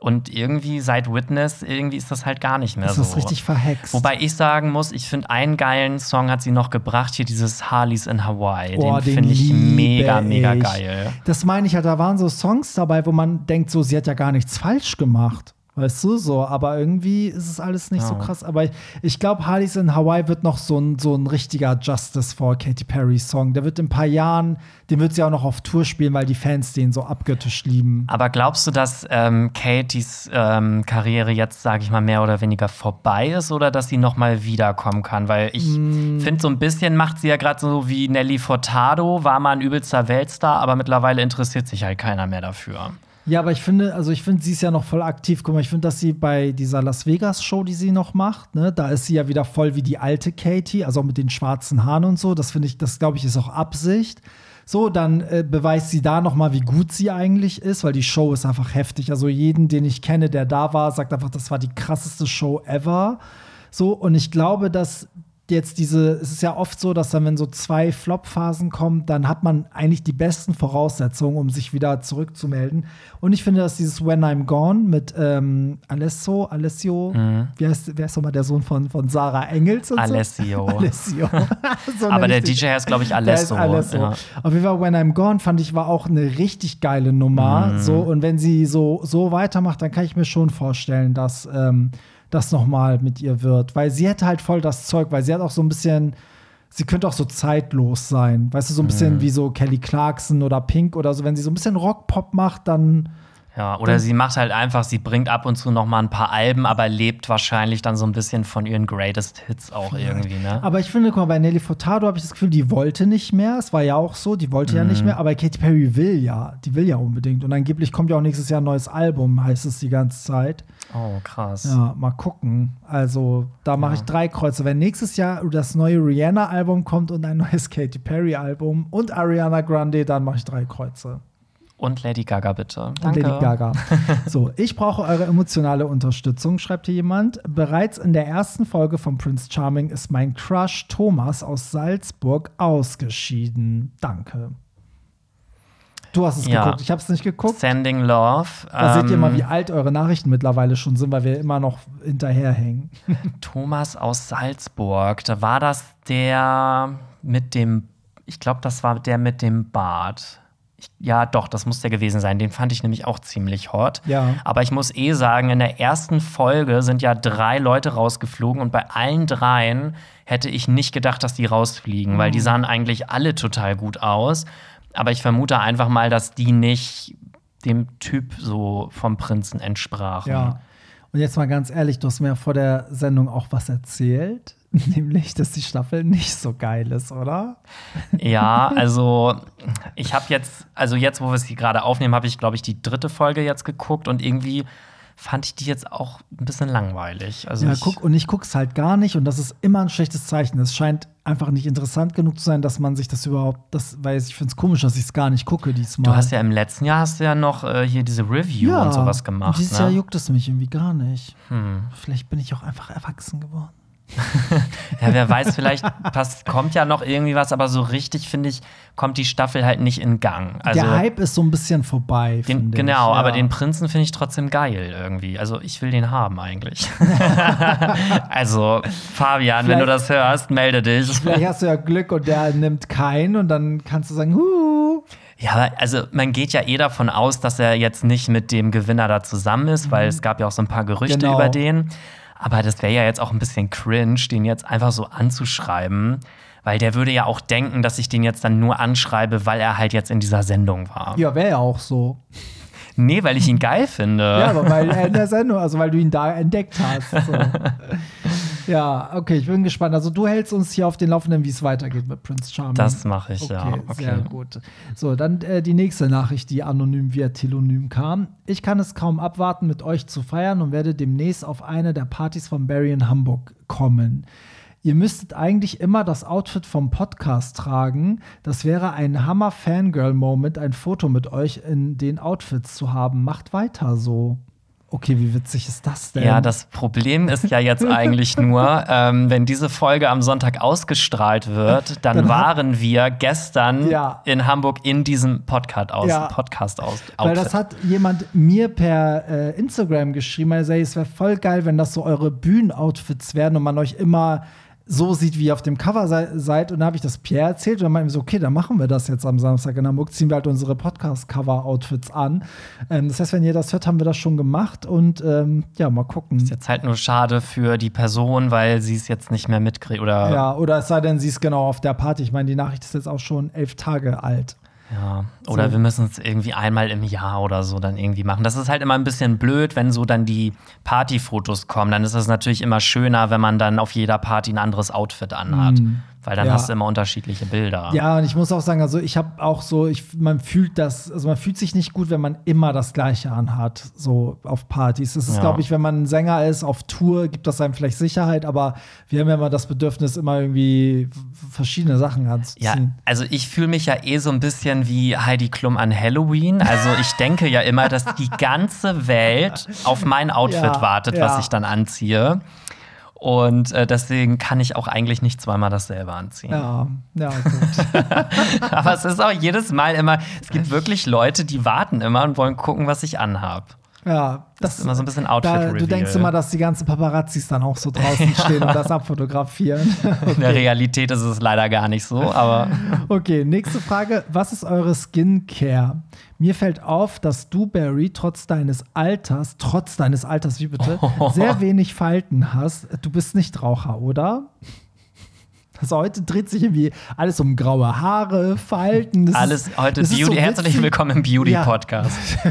Und irgendwie seit Witness, irgendwie ist das halt gar nicht mehr das so. Das ist richtig verhext. Wobei ich sagen muss, ich finde, einen geilen Song hat sie noch gebracht, hier dieses Harleys in Hawaii. Oh, den, den finde ich mega, mega geil. Das meine ich halt, da waren so Songs dabei, wo man denkt, so, sie hat ja gar nichts falsch gemacht. Weißt du, so, aber irgendwie ist es alles nicht ja. so krass. Aber ich, glaube, Harleys in Hawaii wird noch so ein, so ein richtiger Justice for Katy Perry Song. Der wird in ein paar Jahren, den wird sie auch noch auf Tour spielen, weil die Fans den so abgöttisch lieben. Aber glaubst du, dass ähm, Katys ähm, Karriere jetzt, sage ich mal, mehr oder weniger vorbei ist oder dass sie noch mal wiederkommen kann? Weil ich mm. finde, so ein bisschen macht sie ja gerade so wie Nelly Furtado, war mal ein übelster Weltstar, aber mittlerweile interessiert sich halt keiner mehr dafür. Ja, aber ich finde, also ich finde, sie ist ja noch voll aktiv. Guck mal, ich finde, dass sie bei dieser Las Vegas Show, die sie noch macht, ne, da ist sie ja wieder voll wie die alte Katie, also auch mit den schwarzen Haaren und so. Das finde ich, das glaube ich, ist auch Absicht. So, dann äh, beweist sie da noch mal, wie gut sie eigentlich ist, weil die Show ist einfach heftig. Also jeden, den ich kenne, der da war, sagt einfach, das war die krasseste Show ever. So, und ich glaube, dass jetzt diese, es ist ja oft so, dass dann, wenn so zwei Flop-Phasen kommen, dann hat man eigentlich die besten Voraussetzungen, um sich wieder zurückzumelden. Und ich finde, dass dieses When I'm Gone mit ähm, Alessio, Alessio, mhm. wie heißt, wer ist nochmal der Sohn von, von Sarah Engels? Und Alessio. So? Alessio. <laughs> <laughs> <laughs> so Aber der DJ heißt, glaube ich, Alesso. Alesso. Ja. Auf jeden Fall, When I'm Gone fand ich war auch eine richtig geile Nummer. Mhm. So, und wenn sie so, so weitermacht, dann kann ich mir schon vorstellen, dass ähm, das nochmal mit ihr wird. Weil sie hätte halt voll das Zeug, weil sie hat auch so ein bisschen, sie könnte auch so zeitlos sein. Weißt du, so ein bisschen mhm. wie so Kelly Clarkson oder Pink oder so. Wenn sie so ein bisschen Rock-Pop macht, dann Ja, oder sie macht halt einfach, sie bringt ab und zu noch mal ein paar Alben, aber lebt wahrscheinlich dann so ein bisschen von ihren Greatest Hits auch irgendwie, ne? Aber ich finde, guck mal, bei Nelly Furtado habe ich das Gefühl, die wollte nicht mehr. Es war ja auch so, die wollte ja nicht mehr, aber Katy Perry will ja. Die will ja unbedingt. Und angeblich kommt ja auch nächstes Jahr ein neues Album, heißt es die ganze Zeit. Oh, krass. Ja, mal gucken. Also, da mache ich drei Kreuze. Wenn nächstes Jahr das neue Rihanna-Album kommt und ein neues Katy Perry-Album und Ariana Grande, dann mache ich drei Kreuze. Und Lady Gaga, bitte. Und Lady Gaga. <laughs> So, ich brauche eure emotionale Unterstützung, schreibt hier jemand. Bereits in der ersten Folge von Prince Charming ist mein Crush Thomas aus Salzburg ausgeschieden. Danke. Du hast es Ja. geguckt, ich habe es nicht geguckt. Sending Love. Da seht ihr ähm, mal, wie alt eure Nachrichten mittlerweile schon sind, weil wir immer noch hinterherhängen. <laughs> Thomas aus Salzburg. Da war das der mit dem, ich glaube, das war der mit dem Bart. Ja, doch, das muss der gewesen sein. Den fand ich nämlich auch ziemlich hot. Ja. Aber ich muss eh sagen, in der ersten Folge sind ja drei Leute rausgeflogen und bei allen dreien hätte ich nicht gedacht, dass die rausfliegen, weil die Mhm. sahen eigentlich alle total gut aus. Aber ich vermute einfach mal, dass die nicht dem Typ so vom Prinzen entsprachen. Ja. Und jetzt mal ganz ehrlich, du hast mir vor der Sendung auch was erzählt. <laughs> Nämlich, dass die Staffel nicht so geil ist, oder? Ja, <laughs> also ich habe jetzt, also jetzt, wo wir sie gerade aufnehmen, habe ich, glaube ich, die dritte Folge jetzt geguckt und irgendwie fand ich die jetzt auch ein bisschen langweilig. Also Ja, ich, guck, und ich guck's halt gar nicht und das ist immer ein schlechtes Zeichen. Es scheint einfach nicht interessant genug zu sein, dass man sich das überhaupt, das, weil ich finde es komisch, dass ich es gar nicht gucke diesmal. du hast ja im letzten Jahr hast du ja noch äh, hier diese Review und sowas gemacht. Dieses ne? Jahr juckt es mich irgendwie gar nicht. Hm. Vielleicht bin ich auch einfach erwachsen geworden. <laughs> Ja, wer weiß, vielleicht pass, kommt ja noch irgendwie was, aber so richtig, finde ich, kommt die Staffel halt nicht in Gang. Also, Der Hype ist so ein bisschen vorbei. Den, genau, ich. aber Ja. den Prinzen finde ich trotzdem geil irgendwie. Also ich will den haben eigentlich. <laughs> also Fabian, wenn du das hörst, melde dich. Vielleicht hast du ja Glück und der nimmt keinen und dann kannst du sagen, huh. Ja, aber also man geht ja eh davon aus, dass er jetzt nicht mit dem Gewinner da zusammen ist, weil es gab ja auch so ein paar Gerüchte Genau. über den. Aber das wäre ja jetzt auch ein bisschen cringe, den jetzt einfach so anzuschreiben. Weil der würde ja auch denken, dass ich den jetzt dann nur anschreibe, weil er halt jetzt in dieser Sendung war. Ja, wäre ja auch so. Nee, weil ich ihn geil finde. Ja, aber weil er in der Sendung, also weil du ihn da entdeckt hast. So. <laughs> ja, okay, ich bin gespannt. Also du hältst uns hier auf den Laufenden, wie es weitergeht mit Prince Charming. Das mache ich, okay, ja. Okay. Sehr gut. So, dann äh, die nächste Nachricht, die anonym via Telonym kam. Ich kann es kaum abwarten, mit euch zu feiern und werde demnächst auf eine der Partys von Barry in Hamburg kommen. Ihr müsstet eigentlich immer das Outfit vom Podcast tragen. Das wäre ein Hammer-Fangirl-Moment, ein Foto mit euch in den Outfits zu haben. Macht weiter so. Okay, wie witzig ist das denn? Ja, das Problem ist ja jetzt eigentlich <laughs> nur, ähm, wenn diese Folge am Sonntag ausgestrahlt wird, dann, Dann waren wir gestern Ja. in Hamburg in diesem Podcast aus. Ja. Podcast aus Weil das hat jemand mir per äh, Instagram geschrieben, er sagt, es wäre voll geil, wenn das so eure Bühnenoutfits werden und man euch immer so sieht, wie ihr auf dem Cover sei, seid. Und dann habe ich das Pierre erzählt und dann meinte ich so, okay, dann machen wir das jetzt am Samstag in Hamburg, ziehen wir halt unsere Podcast-Cover-Outfits an. Ähm, das heißt, wenn ihr das hört, haben wir das schon gemacht und ähm, ja, mal gucken. ist jetzt halt nur schade für die Person, weil sie es jetzt nicht mehr mitkriegt oder Ja, oder es sei denn, sie ist genau auf der Party. Ich meine, die Nachricht ist jetzt auch schon elf Tage alt. Ja, oder So. wir müssen es irgendwie einmal im Jahr oder so dann irgendwie machen. Das ist halt immer ein bisschen blöd, wenn so dann die Partyfotos kommen. Dann ist es natürlich immer schöner, wenn man dann auf jeder Party ein anderes Outfit anhat. Weil dann Ja. hast du immer unterschiedliche Bilder. Ja, und ich muss auch sagen, also ich habe auch so, ich, man fühlt das, also man fühlt sich nicht gut, wenn man immer das Gleiche anhat, so auf Partys. Das ist, Ja. glaube ich, wenn man ein Sänger ist, auf Tour, gibt das einem vielleicht Sicherheit, aber wir haben ja immer das Bedürfnis, immer irgendwie verschiedene Sachen Ja, anzuziehen. also ich fühle mich ja eh so ein bisschen wie Heidi Klum an Halloween. Also ich denke ja immer, dass die ganze Welt auf mein <laughs> Outfit Ja, wartet, ja. was ich dann anziehe. Und äh, deswegen kann ich auch eigentlich nicht zweimal dasselbe anziehen. Ja, ja, <laughs> gut. Aber es ist auch jedes Mal immer, es gibt wirklich Leute, die warten immer und wollen gucken, was ich anhab. ja, Das ist immer so ein bisschen da, Outfit-Reveal. Du denkst immer, dass die ganzen Paparazzis dann auch so draußen <laughs> stehen und das abfotografieren. <laughs> In der Realität ist es leider gar nicht so, aber Okay, nächste Frage. Was ist eure Skincare? Mir fällt auf, dass du, Barry, trotz deines Alters, trotz deines Alters, wie bitte, <laughs> sehr wenig Falten hast. Du bist nicht Raucher, oder? Also heute dreht sich irgendwie alles um graue Haare, Falten. Das alles ist, heute Beauty. so Herzlich willkommen im Beauty-Podcast. <laughs>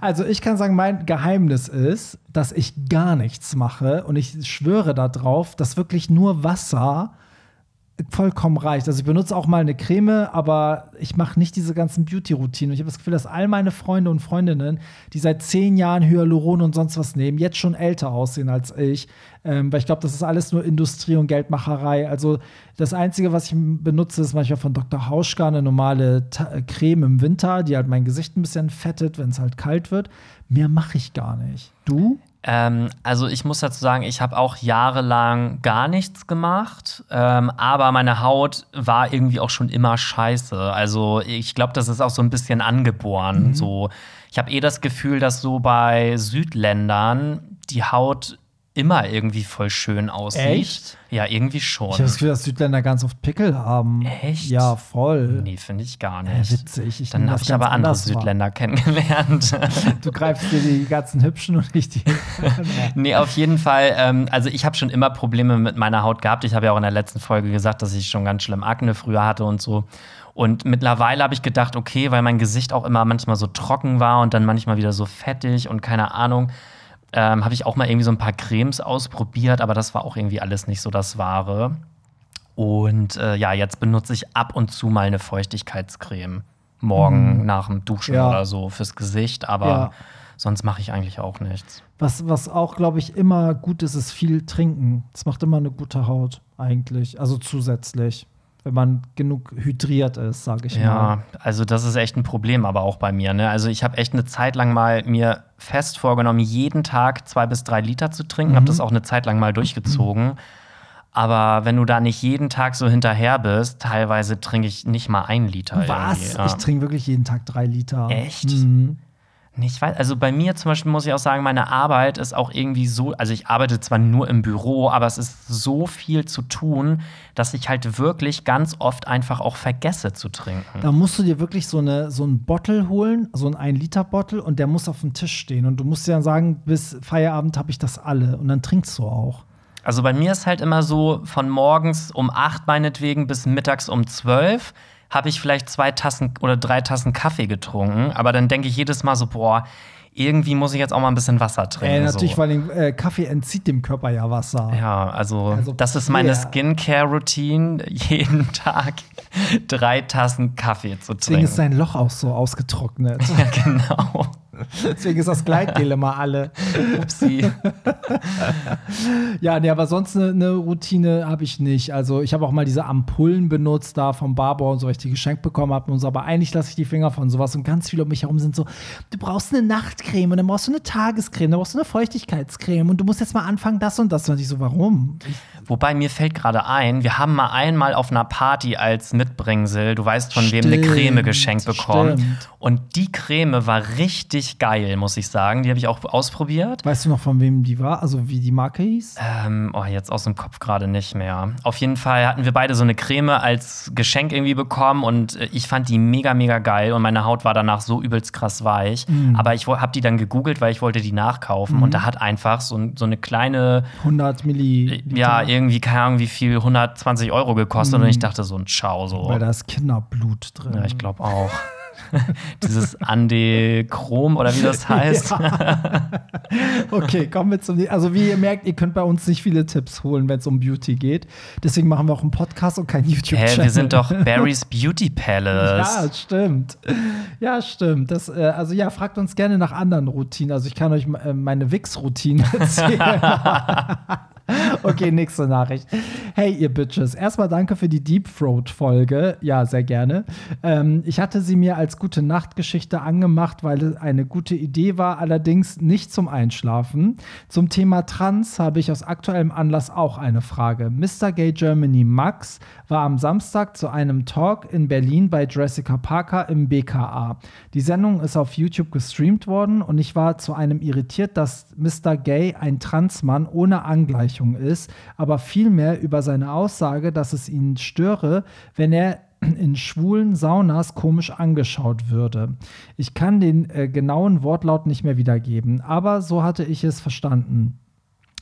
Also ich kann sagen, mein Geheimnis ist, dass ich gar nichts mache und ich schwöre darauf, dass wirklich nur Wasser vollkommen reicht. Also ich benutze auch mal eine Creme, aber ich mache nicht diese ganzen Beauty-Routinen. Ich habe das Gefühl, dass all meine Freunde und Freundinnen, die seit zehn Jahren Hyaluron und sonst was nehmen, jetzt schon älter aussehen als ich. Ähm, weil ich glaube, das ist alles nur Industrie und Geldmacherei. Also das Einzige, was ich benutze, ist manchmal von Dr. Hauschka eine normale Ta äh, Creme im Winter, die halt mein Gesicht ein bisschen fettet, wenn es halt kalt wird. Mehr mache ich gar nicht. Du? Ähm, also ich muss dazu sagen, ich habe auch jahrelang gar nichts gemacht, ähm, aber meine Haut war irgendwie auch schon immer scheiße. Also ich glaube, das ist auch so ein bisschen angeboren. Mhm. So, ich habe eh das Gefühl, dass so bei Südländern die Haut immer irgendwie voll schön aussieht. Echt? Ja, irgendwie schon. Ich habe das Gefühl, dass Südländer ganz oft Pickel haben. Echt? Ja, voll. Nee, finde ich gar nicht. Ja, witzig. Ich Dann habe ich aber andere Südländer war. kennengelernt. <laughs> du greifst dir die ganzen Hübschen und nicht die. nee, auf jeden Fall. Ähm, also, ich habe schon immer Probleme mit meiner Haut gehabt. Ich habe ja auch in der letzten Folge gesagt, dass ich schon ganz schlimm Akne früher hatte und so. Und mittlerweile habe ich gedacht, okay, weil mein Gesicht auch immer manchmal so trocken war und dann manchmal wieder so fettig und keine Ahnung ähm, habe ich auch mal irgendwie so ein paar Cremes ausprobiert, aber das war auch irgendwie alles nicht so das Wahre. Und äh, ja, jetzt benutze ich ab und zu mal eine Feuchtigkeitscreme. Morgen mhm. nach dem Duschen ja. oder so fürs Gesicht, aber ja. sonst mache ich eigentlich auch nichts. Was, was auch, glaube ich, immer gut ist, ist viel trinken. Das macht immer eine gute Haut, eigentlich. Also zusätzlich wenn man genug hydriert ist, sage ich ja, mal. Ja, also das ist echt ein Problem, aber auch bei mir. Ne? Also ich habe echt eine Zeit lang mal mir fest vorgenommen, jeden Tag zwei bis drei Liter zu trinken. Mhm. Habe das auch eine Zeit lang mal durchgezogen. Mhm. Aber wenn du da nicht jeden Tag so hinterher bist, teilweise trinke ich nicht mal ein Liter. Was? Ja. Ich trinke wirklich jeden Tag drei Liter. Echt? Mhm. Ich weiß, also bei mir zum Beispiel muss ich auch sagen, meine Arbeit ist auch irgendwie so, also ich arbeite zwar nur im Büro, aber es ist so viel zu tun, dass ich halt wirklich ganz oft einfach auch vergesse zu trinken. Da musst du dir wirklich so, eine, so ein Bottle holen, so ein 1-Liter-Bottle und der muss auf dem Tisch stehen. Und du musst dir dann sagen, bis Feierabend habe ich das alle. Und dann trinkst du auch. Also bei mir ist halt immer so von morgens um 8 meinetwegen bis mittags um 12 habe ich vielleicht zwei Tassen oder drei Tassen Kaffee getrunken. Aber dann denke ich jedes Mal so, boah, irgendwie muss ich jetzt auch mal ein bisschen Wasser trinken. Äh, natürlich, so. weil äh, Kaffee entzieht dem Körper ja Wasser. Ja, also, also das ist meine yeah. Skincare-Routine, jeden <laughs> Tag <laughs> drei Tassen Kaffee zu trinken. Deswegen ist sein Loch auch so ausgetrocknet. <laughs> Ja, genau. Deswegen ist das Gleitgel immer alle. Upsi. <laughs> ja, nee, aber sonst eine, eine Routine habe ich nicht. Also ich habe auch mal diese Ampullen benutzt da vom Barbour und so, weil ich die geschenkt bekommen habe und so. Aber eigentlich lasse ich die Finger von sowas und ganz viele um mich herum sind so, du brauchst eine Nachtcreme und dann brauchst du eine Tagescreme, dann brauchst du eine Feuchtigkeitscreme und du musst jetzt mal anfangen das und das. Und ich so, warum? Wobei mir fällt gerade ein, wir haben mal einmal auf einer Party als Mitbringsel, du weißt von stimmt, wem eine Creme geschenkt bekommen. Stimmt. Und die Creme war richtig geil, muss ich sagen. Die habe ich auch ausprobiert. Weißt du noch, von wem die war? Also wie die Marke hieß? Ähm, oh, jetzt aus dem Kopf gerade nicht mehr. Auf jeden Fall hatten wir beide so eine Creme als Geschenk irgendwie bekommen und äh, ich fand die mega, mega geil und meine Haut war danach so übelst krass weich. Mhm. Aber ich habe die dann gegoogelt, weil ich wollte die nachkaufen mhm. und da hat einfach so, so eine kleine 100 Milliliter. Ja, irgendwie, keine Ahnung, wie viel, 120 Euro gekostet mhm. und ich dachte so ein Ciao so. Weil da ist Kinderblut drin. Ja, ich glaube auch. <laughs> Dieses Andechrom oder wie das heißt. <laughs> Ja. okay, kommen wir zum. Also, wie ihr merkt, ihr könnt bei uns nicht viele Tipps holen, wenn es um Beauty geht. Deswegen machen wir auch einen Podcast und kein YouTube-Channel. Hä, wir sind doch <laughs> Barry's Beauty Palace. Ja, stimmt. Ja, stimmt. Das, äh, also, ja, fragt uns gerne nach anderen Routinen. Also, ich kann euch äh, meine Wix-Routine erzählen. Okay, nächste Nachricht. Hey, ihr Bitches. Erstmal danke für die Deep Throat-Folge. Ja, sehr gerne. Ähm, ich hatte sie mir als gute Nachtgeschichte angemacht, weil es eine gute Idee war, allerdings nicht zum Einschlafen. Zum Thema Trans habe ich aus aktuellem Anlass auch eine Frage. Mr. Gay Germany Max war am Samstag zu einem Talk in Berlin bei Jessica Parker im BKA. Die Sendung ist auf YouTube gestreamt worden und ich war zu einem irritiert, dass Mr. Gay ein Transmann ohne Angleichung Ansprechung ist, aber vielmehr über seine Aussage, dass es ihn störe, wenn er <clears throat> in schwulen Saunas komisch angeschaut würde. Ich kann den äh, genauen Wortlaut nicht mehr wiedergeben, aber so hatte ich es verstanden.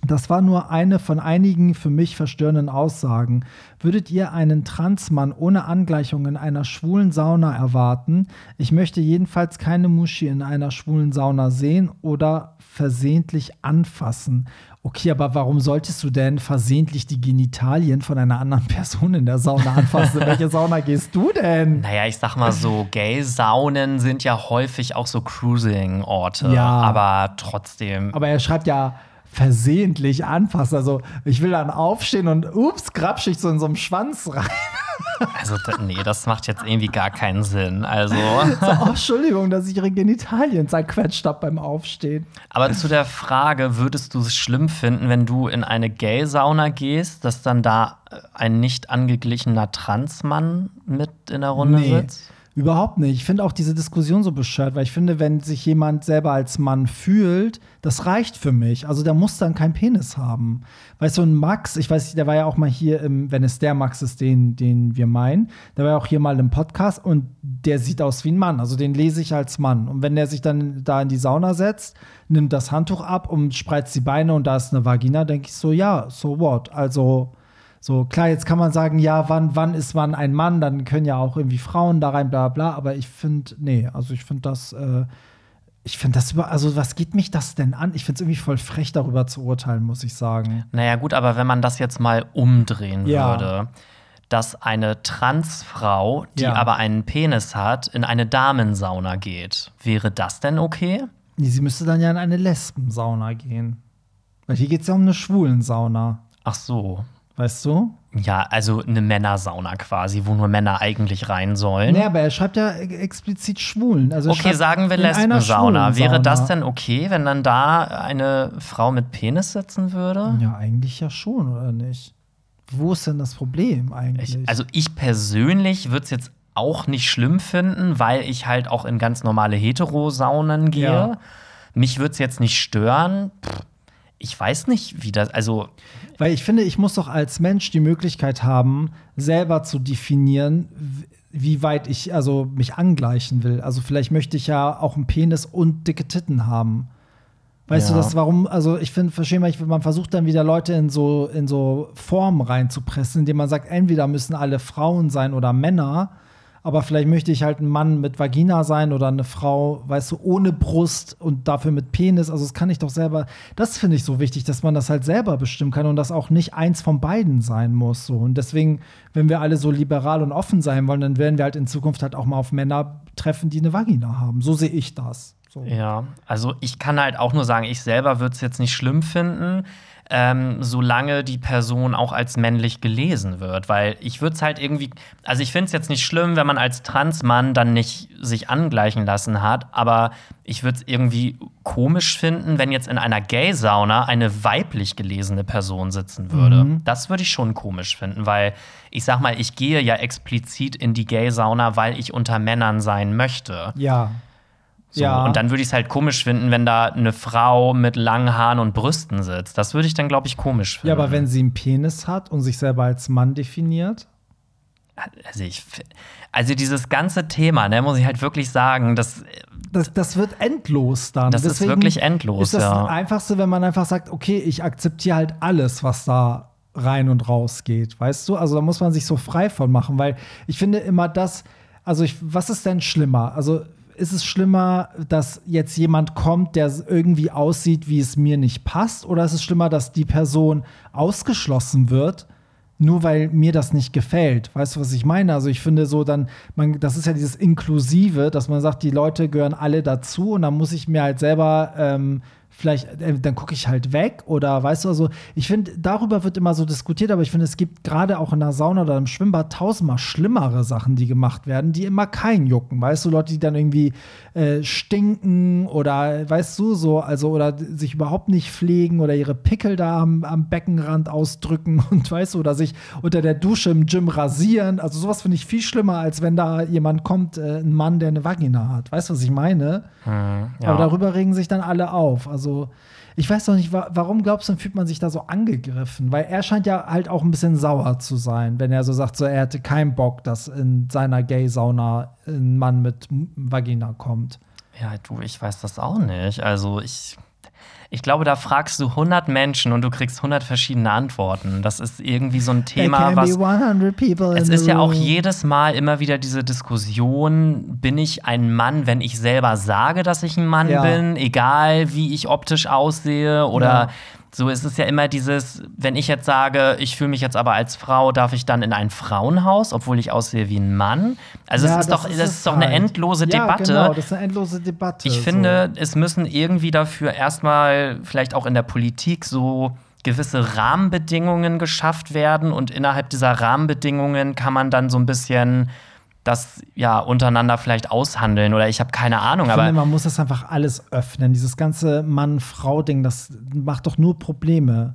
Das war nur eine von einigen für mich verstörenden Aussagen. Würdet ihr einen Transmann ohne Angleichung in einer schwulen Sauna erwarten? Ich möchte jedenfalls keine Muschi in einer schwulen Sauna sehen oder versehentlich anfassen. Okay, aber warum solltest du denn versehentlich die Genitalien von einer anderen <laughs> Person in der Sauna anfassen? In welche Sauna gehst du denn? Naja, ich sag mal so, Gay-Saunen sind ja häufig auch so Cruising-Orte. Ja. Aber trotzdem. Aber er schreibt ja versehentlich anfassen. Also ich will dann aufstehen und ups, grapsch ich so in so einem Schwanz rein. Also, nee, das macht jetzt irgendwie gar keinen Sinn. Also. <laughs> So, oh, Entschuldigung, dass ich ihre Genitalien zerquetscht habe beim Aufstehen. Aber zu der Frage, würdest du es schlimm finden, wenn du in eine Gay-Sauna gehst, dass dann da ein nicht angeglichener Transmann mit in der Runde Nee. sitzt? Überhaupt nicht. Ich finde auch diese Diskussion so bescheuert, weil ich finde, wenn sich jemand selber als Mann fühlt, das reicht für mich. Also der muss dann keinen Penis haben. Weißt du, ein Max, ich weiß, der war ja auch mal hier, im, wenn es der Max ist, den, den wir meinen, der war ja auch hier mal im Podcast und der sieht aus wie ein Mann. Also den lese ich als Mann. Und wenn der sich dann da in die Sauna setzt, nimmt das Handtuch ab und spreizt die Beine und da ist eine Vagina, denke ich so, ja, so what? Also so, klar, jetzt kann man sagen, ja, wann, wann ist man ein Mann? Dann können ja auch irgendwie Frauen da rein, bla bla. Aber ich finde, nee, also ich finde das, äh, ich finde das über, also was geht mich das denn an? Ich finde es irgendwie voll frech, darüber zu urteilen, muss ich sagen. Naja, gut, aber wenn man das jetzt mal umdrehen Ja. würde, dass eine Transfrau, die Ja. aber einen Penis hat, in eine Damensauna geht, wäre das denn okay? Nee, sie müsste dann ja in eine Lesbensauna gehen. Weil hier geht es ja um eine Schwulensauna. Ach so. Weißt du? Ja, also eine Männersauna quasi, wo nur Männer eigentlich rein sollen. Nee, aber er schreibt ja e- explizit Schwulen. Also Okay, sagen wir Lesbensauna. Wäre das denn okay, wenn dann da eine Frau mit Penis sitzen würde? Ja, eigentlich ja schon, oder nicht? Wo ist denn das Problem eigentlich? Ich, also ich persönlich würde es jetzt auch nicht schlimm finden, weil ich halt auch in ganz normale Heterosaunen gehe. Ja. Mich würde es jetzt nicht stören. Pff, Ich weiß nicht, wie das, also Weil ich finde, ich muss doch als Mensch die Möglichkeit haben, selber zu definieren, wie weit ich also mich angleichen will. Also vielleicht möchte ich ja auch einen Penis und dicke Titten haben. Weißt Ja. du das, warum? Also ich finde, verstehe mal, ich, man versucht dann wieder Leute in so, in so Formen reinzupressen, indem man sagt, entweder müssen alle Frauen sein oder Männer, aber vielleicht möchte ich halt ein Mann mit Vagina sein oder eine Frau, weißt du, ohne Brust und dafür mit Penis. Also das kann ich doch selber. Das finde ich so wichtig, dass man das halt selber bestimmen kann und das auch nicht eins von beiden sein muss. So. Und deswegen, wenn wir alle so liberal und offen sein wollen, dann werden wir halt in Zukunft halt auch mal auf Männer treffen, die eine Vagina haben. So sehe ich das. So. ja, also ich kann halt auch nur sagen, ich selber würde es jetzt nicht schlimm finden, ähm, solange die Person auch als männlich gelesen wird, weil ich würde es halt irgendwie, also ich finde es jetzt nicht schlimm, wenn man als Transmann dann nicht sich angleichen lassen hat, aber ich würde es irgendwie komisch finden, wenn jetzt in einer Gay-Sauna eine weiblich gelesene Person sitzen würde. Mhm. Das würde ich schon komisch finden, weil ich sag mal, ich gehe ja explizit in die Gay-Sauna, weil ich unter Männern sein möchte. Ja. So, ja. Und dann würde ich es halt komisch finden, wenn da eine Frau mit langen Haaren und Brüsten sitzt. Das würde ich dann, glaube ich, komisch finden. ja, aber wenn sie einen Penis hat und sich selber als Mann definiert, Also, ich, also dieses ganze Thema, ne, muss ich halt wirklich sagen, das, das, das wird endlos dann. Das ist wirklich endlos, Ist das ja. Einfachste, wenn man einfach sagt, okay, ich akzeptiere halt alles, was da rein und raus geht, weißt du? Also da muss man sich so frei von machen, weil ich finde immer das, also ich, was ist denn schlimmer? Also ist es schlimmer, dass jetzt jemand kommt, der irgendwie aussieht, wie es mir nicht passt? Oder ist es schlimmer, dass die Person ausgeschlossen wird, nur weil mir das nicht gefällt. Weißt du, was ich meine? Also ich finde so dann, man, das ist ja dieses Inklusive, dass man sagt, die Leute gehören alle dazu und dann muss ich mir halt selber ähm, vielleicht, äh, dann gucke ich halt weg oder weißt du, also ich finde, darüber wird immer so diskutiert, aber ich finde, es gibt gerade auch in der Sauna oder im Schwimmbad tausendmal schlimmere Sachen, die gemacht werden, die immer keinen jucken, weißt du, Leute, die dann irgendwie äh, stinken oder weißt du, so, also oder sich überhaupt nicht pflegen oder ihre Pickel da am, am Beckenrand ausdrücken <laughs> und weißt du, oder sich unter der Dusche im Gym rasieren. Also sowas finde ich viel schlimmer, als wenn da jemand kommt, äh, ein Mann, der eine Vagina hat. Weißt du, was ich meine? ja. Aber darüber regen sich dann alle auf. Also, ich weiß doch nicht, wa warum glaubst du, fühlt man sich da so angegriffen? Weil er scheint ja halt auch ein bisschen sauer zu sein, wenn er so sagt, so er hätte keinen Bock, dass in seiner Gay-Sauna ein Mann mit Vagina kommt. ja, du, ich weiß das auch nicht. Also ich, Ich glaube, da fragst du 100 Menschen und du kriegst 100 verschiedene Antworten. Das ist irgendwie so ein Thema, was. es ist ja auch jedes Mal immer wieder diese Diskussion: Bin ich ein Mann, wenn ich selber sage, dass ich ein Mann ja. bin, egal wie ich optisch aussehe oder. Ja so ist es ja immer dieses, wenn ich jetzt sage, ich fühle mich jetzt aber als Frau, darf ich dann in ein Frauenhaus, obwohl ich aussehe wie ein Mann? Also ja, es ist doch, ist das ist doch eine halt. endlose ja, Debatte. Genau, das ist eine endlose Debatte. Ich so. finde, es müssen irgendwie dafür erstmal vielleicht auch in der Politik so gewisse Rahmenbedingungen geschafft werden und innerhalb dieser Rahmenbedingungen kann man dann so ein bisschen das ja untereinander vielleicht aushandeln oder ich habe keine Ahnung. Ich aber finde, man muss das einfach alles öffnen. Dieses ganze Mann-Frau-Ding, das macht doch nur Probleme.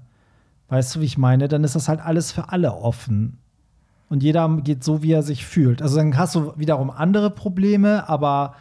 Weißt du, wie ich meine? Dann ist das halt alles für alle offen. Und jeder geht so, wie er sich fühlt. Also dann hast du wiederum andere Probleme, aber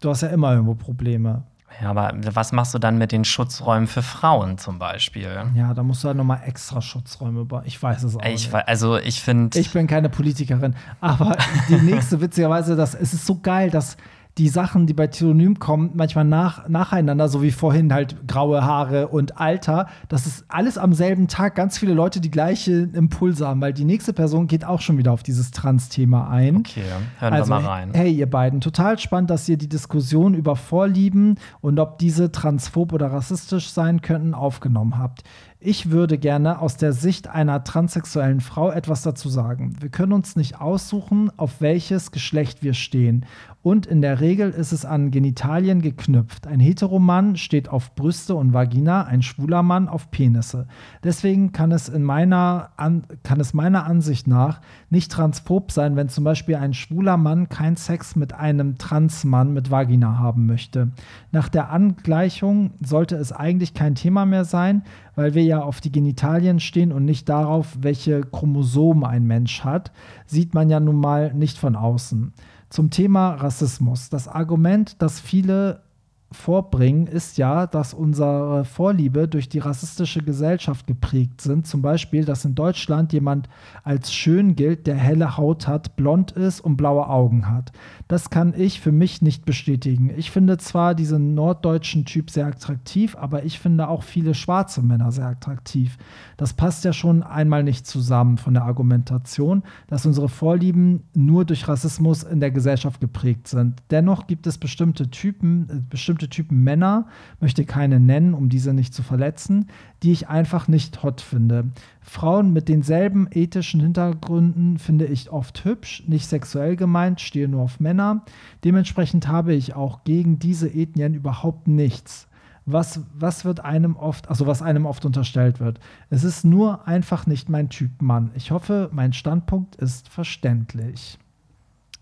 du hast ja immer irgendwo Probleme. Ja, aber was machst du dann mit den Schutzräumen für Frauen zum Beispiel? Ja, da musst du halt nochmal extra Schutzräume bauen. Ich weiß es auch ich, nicht. Also ich finde. Ich bin keine Politikerin. Aber die nächste, witzigerweise, das, es ist so geil, dass die Sachen, die bei Telonym kommen, manchmal nach, nacheinander, so wie vorhin halt graue Haare und Alter, das ist alles am selben Tag ganz viele Leute die gleiche Impulse haben, weil die nächste Person geht auch schon wieder auf dieses Trans-Thema ein. Okay, hören also, wir mal rein. Hey, ihr beiden, total spannend, dass ihr die Diskussion über Vorlieben und ob diese transphob oder rassistisch sein könnten, aufgenommen habt. Ich würde gerne aus der Sicht einer transsexuellen Frau etwas dazu sagen. Wir können uns nicht aussuchen, auf welches Geschlecht wir stehen. Und in der Regel ist es an Genitalien geknüpft. Ein Heteromann steht auf Brüste und Vagina, ein schwuler Mann auf Penisse. Deswegen kann es, in meiner an, kann es meiner Ansicht nach nicht transphob sein, wenn zum Beispiel ein schwuler Mann keinen Sex mit einem Transmann mit Vagina haben möchte. Nach der Angleichung sollte es eigentlich kein Thema mehr sein, weil wir ja auf die Genitalien stehen und nicht darauf, welche Chromosomen ein Mensch hat, sieht man ja nun mal nicht von außen. Zum Thema Rassismus. Das Argument, das viele vorbringen, ist ja, dass unsere Vorliebe durch die rassistische Gesellschaft geprägt sind. Zum Beispiel, dass in Deutschland jemand als schön gilt, der helle Haut hat, blond ist und blaue Augen hat. Das kann ich für mich nicht bestätigen. Ich finde zwar diesen norddeutschen Typ sehr attraktiv, aber ich finde auch viele schwarze Männer sehr attraktiv. Das passt ja schon einmal nicht zusammen von der Argumentation, dass unsere Vorlieben nur durch Rassismus in der Gesellschaft geprägt sind. Dennoch gibt es bestimmte Typen, äh, bestimmte bestimmte Typen Männer, möchte keine nennen, um diese nicht zu verletzen, die ich einfach nicht hot finde. Frauen mit denselben ethischen Hintergründen finde ich oft hübsch, nicht sexuell gemeint, stehe nur auf Männer. Dementsprechend habe ich auch gegen diese Ethnien überhaupt nichts. Was, was wird einem oft, also was einem oft unterstellt wird. Es ist nur einfach nicht mein Typ Mann. Ich hoffe, mein Standpunkt ist verständlich.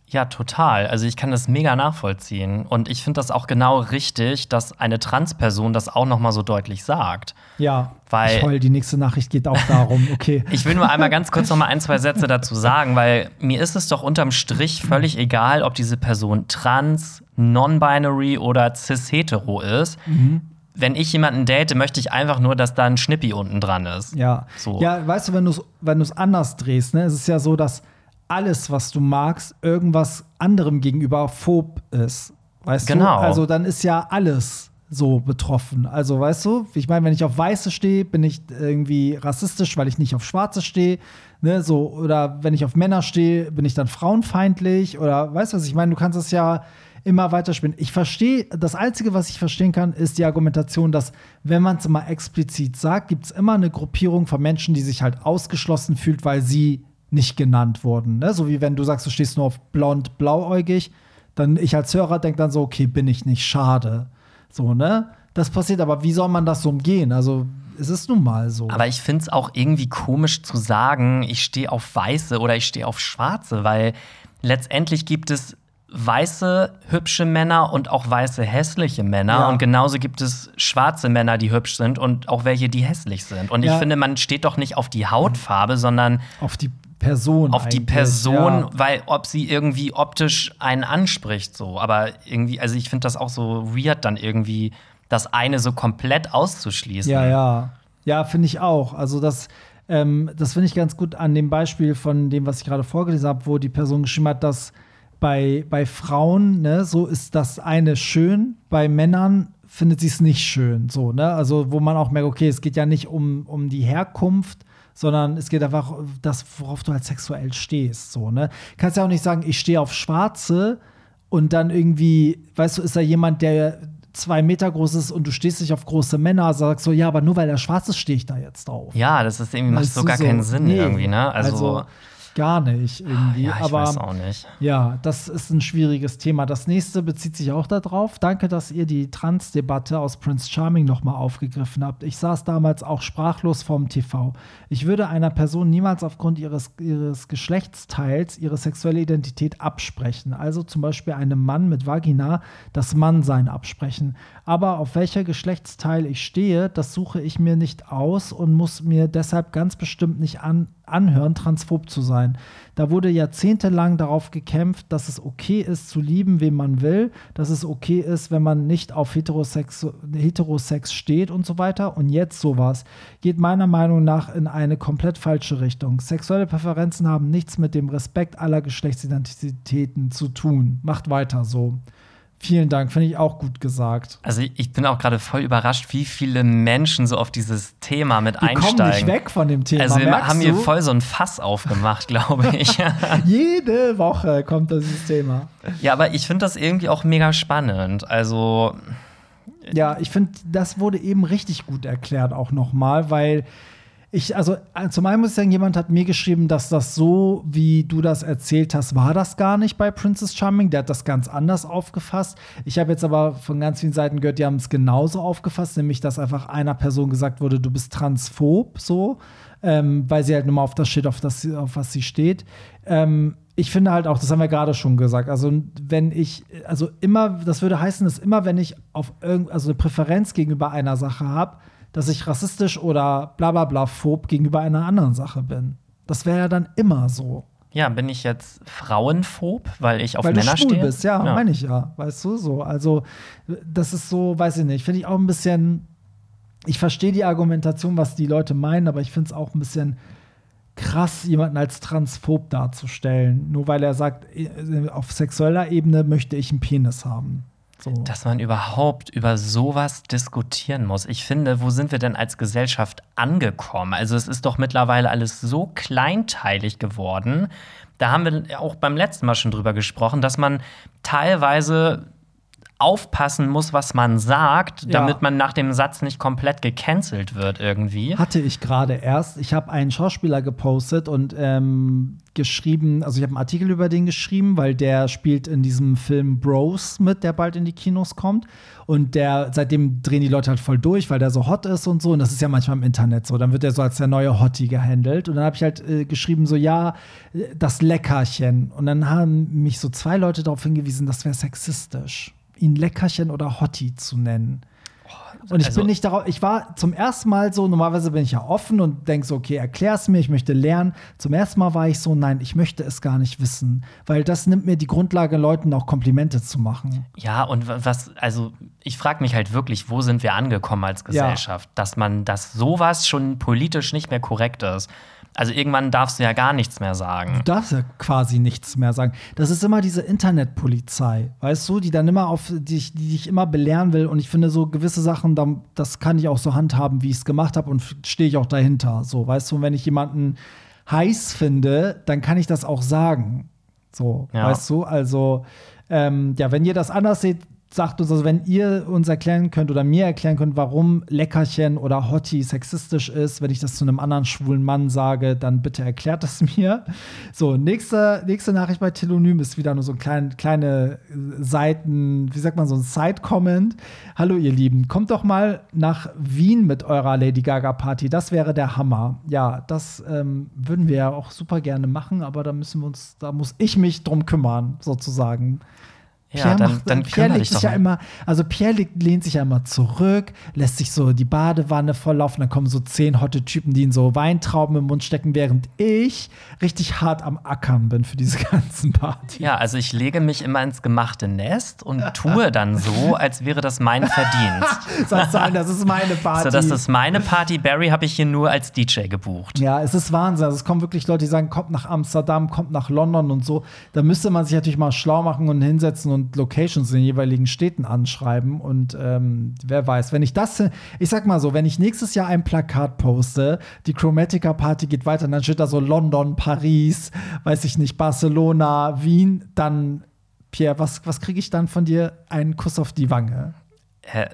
Ja, total. Also ich kann das mega nachvollziehen. Und ich finde das auch genau richtig, dass eine Transperson das auch noch mal so deutlich sagt. Ja, weil toll, die nächste Nachricht geht auch darum, okay. <laughs> ich will nur einmal ganz kurz noch mal ein, zwei Sätze dazu sagen, weil mir ist es doch unterm Strich völlig egal, ob diese Person trans, non-binary oder cis-hetero ist. Mhm wenn ich jemanden date, möchte ich einfach nur, dass da ein Schnippi unten dran ist. Ja. So. Ja, weißt du, wenn du es wenn anders drehst, ne, ist es ja so, dass alles, was du magst, irgendwas anderem gegenüber phob ist. Weißt genau. du? Also dann ist ja alles so betroffen. Also weißt du, ich meine, wenn ich auf Weiße stehe, bin ich irgendwie rassistisch, weil ich nicht auf Schwarze stehe. Ne, so, oder wenn ich auf Männer stehe, bin ich dann frauenfeindlich. Oder weißt du was, ich meine, du kannst es ja immer weiterspielen. Ich verstehe, das Einzige, was ich verstehen kann, ist die Argumentation, dass, wenn man es mal explizit sagt, gibt es immer eine Gruppierung von Menschen, die sich halt ausgeschlossen fühlt, weil sie nicht genannt wurden. Ne? So wie wenn du sagst, du stehst nur auf blond, blauäugig, dann ich als Hörer denke dann so, okay, bin ich nicht schade. So, ne? Das passiert, aber wie soll man das so umgehen? Also, es ist nun mal so. Aber ich finde es auch irgendwie komisch zu sagen, ich stehe auf Weiße oder ich stehe auf Schwarze, weil letztendlich gibt es weiße, hübsche Männer und auch weiße, hässliche Männer. Ja. Und genauso gibt es schwarze Männer, die hübsch sind und auch welche, die hässlich sind. Und ja. ich finde, man steht doch nicht auf die Hautfarbe, sondern auf die Person. Auf die Person, ja. weil ob sie irgendwie optisch einen anspricht, so. Aber irgendwie, also ich finde das auch so weird, dann irgendwie das eine so komplett auszuschließen. Ja, ja. Ja, finde ich auch. Also das, ähm, das finde ich ganz gut an dem Beispiel von dem, was ich gerade vorgelesen habe, wo die Person geschrieben hat, dass bei, bei Frauen, ne, so ist das eine schön, bei Männern findet sie es nicht schön. So, ne? Also, wo man auch merkt, okay, es geht ja nicht um, um die Herkunft, sondern es geht einfach um das, worauf du halt sexuell stehst. So, ne? Kannst ja auch nicht sagen, ich stehe auf Schwarze und dann irgendwie, weißt du, ist da jemand, der zwei Meter groß ist und du stehst nicht auf große Männer, sagst so, ja, aber nur weil er schwarz ist, stehe ich da jetzt drauf. Ja, das ist irgendwie, macht so gar keinen Sinn nee, irgendwie, ne? also, also gar nicht irgendwie. Ja, ich Aber weiß auch nicht. Ja, das ist ein schwieriges Thema. Das nächste bezieht sich auch darauf. Danke, dass ihr die Trans-Debatte aus Prince Charming nochmal aufgegriffen habt. Ich saß damals auch sprachlos vorm TV. Ich würde einer Person niemals aufgrund ihres, ihres Geschlechtsteils ihre sexuelle Identität absprechen. Also zum Beispiel einem Mann mit Vagina das Mannsein absprechen. Aber auf welcher Geschlechtsteil ich stehe, das suche ich mir nicht aus und muss mir deshalb ganz bestimmt nicht an anhören, transphob zu sein. Da wurde jahrzehntelang darauf gekämpft, dass es okay ist, zu lieben, wen man will, dass es okay ist, wenn man nicht auf Heterosex, Heterosex steht und so weiter. Und jetzt sowas geht meiner Meinung nach in eine komplett falsche Richtung. Sexuelle Präferenzen haben nichts mit dem Respekt aller Geschlechtsidentitäten zu tun. Macht weiter so. Vielen Dank, finde ich auch gut gesagt. Also ich bin auch gerade voll überrascht, wie viele Menschen so auf dieses Thema mit die einsteigen. Kommen nicht weg von dem Thema. Also wir haben hier voll so ein Fass aufgemacht, <laughs> glaube ich. <laughs> Jede Woche kommt dieses Thema. Ja, aber ich finde das irgendwie auch mega spannend. Also ja, ich finde, das wurde eben richtig gut erklärt auch noch mal, weil ich, also äh, zum einen muss ich sagen, jemand hat mir geschrieben, dass das so, wie du das erzählt hast, war das gar nicht bei Princess Charming. Der hat das ganz anders aufgefasst. Ich habe jetzt aber von ganz vielen Seiten gehört, die haben es genauso aufgefasst, nämlich dass einfach einer Person gesagt wurde, du bist transphob, so, ähm, weil sie halt nur mal auf das steht, auf, das, auf was sie steht. Ähm, ich finde halt auch, das haben wir gerade schon gesagt, also wenn ich, also immer, das würde heißen, dass immer, wenn ich auf irgend, also eine Präferenz gegenüber einer Sache habe, dass ich rassistisch oder bla bla bla phob gegenüber einer anderen Sache bin. Das wäre ja dann immer so. Ja, bin ich jetzt frauenphob, weil ich auf weil Männer du schwul stehe? bist, ja, ja. meine ich ja. Weißt du, so. Also, das ist so, weiß ich nicht, finde ich auch ein bisschen. Ich verstehe die Argumentation, was die Leute meinen, aber ich finde es auch ein bisschen krass, jemanden als transphob darzustellen. Nur weil er sagt, auf sexueller Ebene möchte ich einen Penis haben. So. Dass man überhaupt über sowas diskutieren muss. Ich finde, wo sind wir denn als Gesellschaft angekommen? Also es ist doch mittlerweile alles so kleinteilig geworden. Da haben wir auch beim letzten Mal schon drüber gesprochen, dass man teilweise aufpassen muss, was man sagt, ja. damit man nach dem Satz nicht komplett gecancelt wird irgendwie. Hatte ich gerade erst. Ich habe einen Schauspieler gepostet und ähm, geschrieben, also ich habe einen Artikel über den geschrieben, weil der spielt in diesem Film Bros mit, der bald in die Kinos kommt. Und der, seitdem drehen die Leute halt voll durch, weil der so hot ist und so. Und das ist ja manchmal im Internet so. Dann wird er so als der neue Hottie gehandelt. Und dann habe ich halt äh, geschrieben, so, ja, das Leckerchen. Und dann haben mich so zwei Leute darauf hingewiesen, das wäre sexistisch ihn Leckerchen oder Hottie zu nennen. Oh, und ich also, bin nicht darauf, ich war zum ersten Mal so, normalerweise bin ich ja offen und denke so, okay, erklär's mir, ich möchte lernen. Zum ersten Mal war ich so, nein, ich möchte es gar nicht wissen, weil das nimmt mir die Grundlage, Leuten auch Komplimente zu machen. Ja, und was, also ich frage mich halt wirklich, wo sind wir angekommen als Gesellschaft, ja. dass man, dass sowas schon politisch nicht mehr korrekt ist. Also irgendwann darfst du ja gar nichts mehr sagen. Du darfst ja quasi nichts mehr sagen. Das ist immer diese Internetpolizei, weißt du, die dann immer auf dich, die dich immer belehren will. Und ich finde, so gewisse Sachen, das kann ich auch so handhaben, wie ich es gemacht habe und stehe ich auch dahinter. So, weißt du, und wenn ich jemanden heiß finde, dann kann ich das auch sagen. So, ja. weißt du, also ähm, ja, wenn ihr das anders seht, sagt uns, also wenn ihr uns erklären könnt oder mir erklären könnt, warum Leckerchen oder Hottie sexistisch ist, wenn ich das zu einem anderen schwulen Mann sage, dann bitte erklärt es <laughs> mir. So, nächste, nächste Nachricht bei Telonym ist wieder nur so ein klein, kleine Seiten, wie sagt man, so ein Side-Comment. Hallo ihr Lieben, kommt doch mal nach Wien mit eurer Lady Gaga Party, das wäre der Hammer. Ja, das ähm, würden wir ja auch super gerne machen, aber da müssen wir uns, da muss ich mich drum kümmern, sozusagen. Pierre, ja, dann, macht, dann Pierre legt sich ja immer, also Pierre lehnt sich ja immer zurück, lässt sich so die Badewanne volllaufen, dann kommen so zehn hotte Typen, die ihn so Weintrauben im Mund stecken, während ich richtig hart am Ackern bin für diese <laughs> ganzen Partys. Ja, also ich lege mich immer ins gemachte Nest und tue dann so, als wäre das mein <laughs> Verdienst. Sagst du das ist meine Party. <laughs> So, das ist meine Party. Barry habe ich hier nur als DJ gebucht. Ja, es ist Wahnsinn. Also es kommen wirklich Leute, die sagen, kommt nach Amsterdam, kommt nach London und so. Da müsste man sich natürlich mal schlau machen und hinsetzen und und Locations in den jeweiligen Städten anschreiben. Und ähm, wer weiß, wenn ich das, ich sag mal so, wenn ich nächstes Jahr ein Plakat poste, die Chromatica Party geht weiter, dann steht da so London, Paris, weiß ich nicht, Barcelona, Wien, dann Pierre, was, was kriege ich dann von dir? Einen Kuss auf die Wange.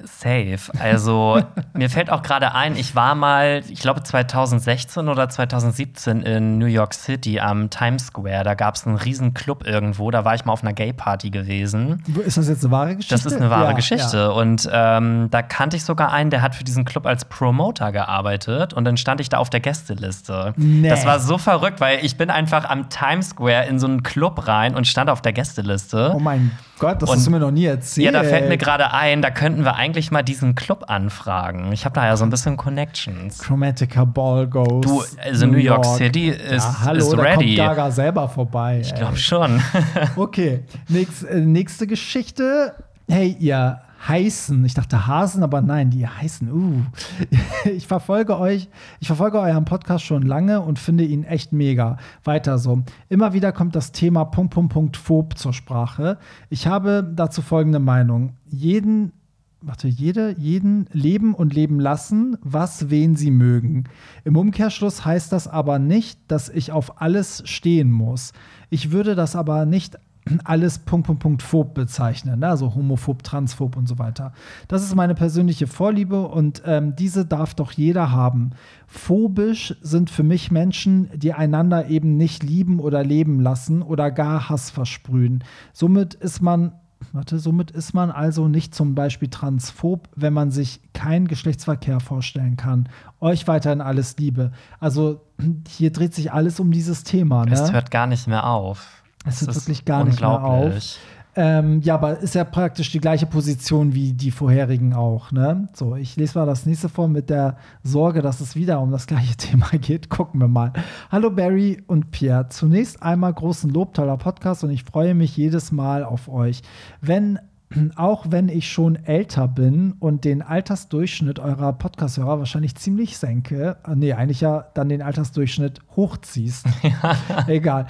Safe. Also <laughs> mir fällt auch gerade ein, ich war mal, ich glaube 2016 oder 2017 in New York City am Times Square. Da gab es einen riesen Club irgendwo. Da war ich mal auf einer Gay-Party gewesen. Ist das jetzt eine wahre Geschichte? Das ist eine wahre ja, Geschichte. Ja. Und ähm, da kannte ich sogar einen, der hat für diesen Club als Promoter gearbeitet. Und dann stand ich da auf der Gästeliste. Nee. Das war so verrückt, weil ich bin einfach am Times Square in so einen Club rein und stand auf der Gästeliste. Oh mein Gott, das und, hast du mir noch nie erzählt. Ja, da fällt mir gerade ein, da könnten wir eigentlich mal diesen Club anfragen. Ich habe da ja so ein bisschen Connections. Chromatica Ball Ghost. Du, also New York, York City ist, ja, hallo, ist ready. Da kommt Gaga selber vorbei. Ich glaube schon. <laughs> okay, Nächst, äh, nächste Geschichte. Hey, ihr heißen. Ich dachte Hasen, aber nein, die heißen. Uh. <laughs> Ich verfolge euch, ich verfolge euren Podcast schon lange und finde ihn echt mega. Weiter so. Immer wieder kommt das Thema Punkt, Punkt, Punkt, Phob zur Sprache. Ich habe dazu folgende Meinung. Jeden warte, jede, jeden leben und leben lassen, was wen sie mögen. Im Umkehrschluss heißt das aber nicht, dass ich auf alles stehen muss. Ich würde das aber nicht alles Punkt, Punkt, Punkt phob bezeichnen, ne? also homophob, transphob und so weiter. Das ist meine persönliche Vorliebe und ähm, diese darf doch jeder haben. Phobisch sind für mich Menschen, die einander eben nicht lieben oder leben lassen oder gar Hass versprühen. Somit ist man Warte, somit ist man also nicht zum Beispiel transphob, wenn man sich keinen Geschlechtsverkehr vorstellen kann. Euch weiterhin alles Liebe. Also hier dreht sich alles um dieses Thema. Ne? Es hört gar nicht mehr auf. Es hört wirklich gar nicht mehr auf. Ähm, ja, aber ist ja praktisch die gleiche Position wie die vorherigen auch. Ne? So, ich lese mal das nächste vor mit der Sorge, dass es wieder um das gleiche <laughs> Thema geht. Gucken wir mal. Hallo Barry und Pierre. Zunächst einmal großen Lob, toller Podcast und ich freue mich jedes Mal auf euch. Wenn auch wenn ich schon älter bin und den Altersdurchschnitt eurer Podcast-Hörer wahrscheinlich ziemlich senke, äh, nee, eigentlich ja dann den Altersdurchschnitt hochziehst. <laughs> Ja. Egal.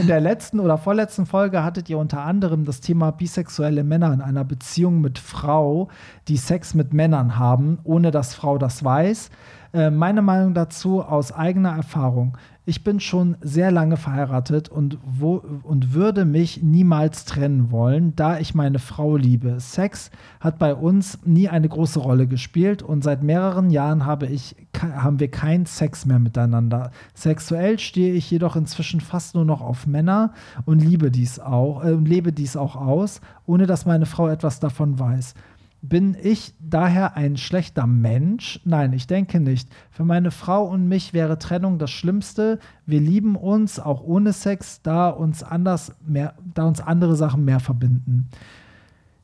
In der letzten oder vorletzten Folge hattet ihr unter anderem das Thema bisexuelle Männer in einer Beziehung mit Frau, die Sex mit Männern haben, ohne dass Frau das weiß. Äh, meine Meinung dazu aus eigener Erfahrung ich bin schon sehr lange verheiratet und, wo, und würde mich niemals trennen wollen, da ich meine Frau liebe. Sex hat bei uns nie eine große Rolle gespielt und seit mehreren Jahren habe ich, haben wir keinen Sex mehr miteinander. Sexuell stehe ich jedoch inzwischen fast nur noch auf Männer und liebe dies auch, äh, lebe dies auch aus, ohne dass meine Frau etwas davon weiß. Bin ich daher ein schlechter Mensch? Nein, ich denke nicht. Für meine Frau und mich wäre Trennung das Schlimmste. Wir lieben uns auch ohne Sex, da uns anders mehr, da uns andere Sachen mehr verbinden.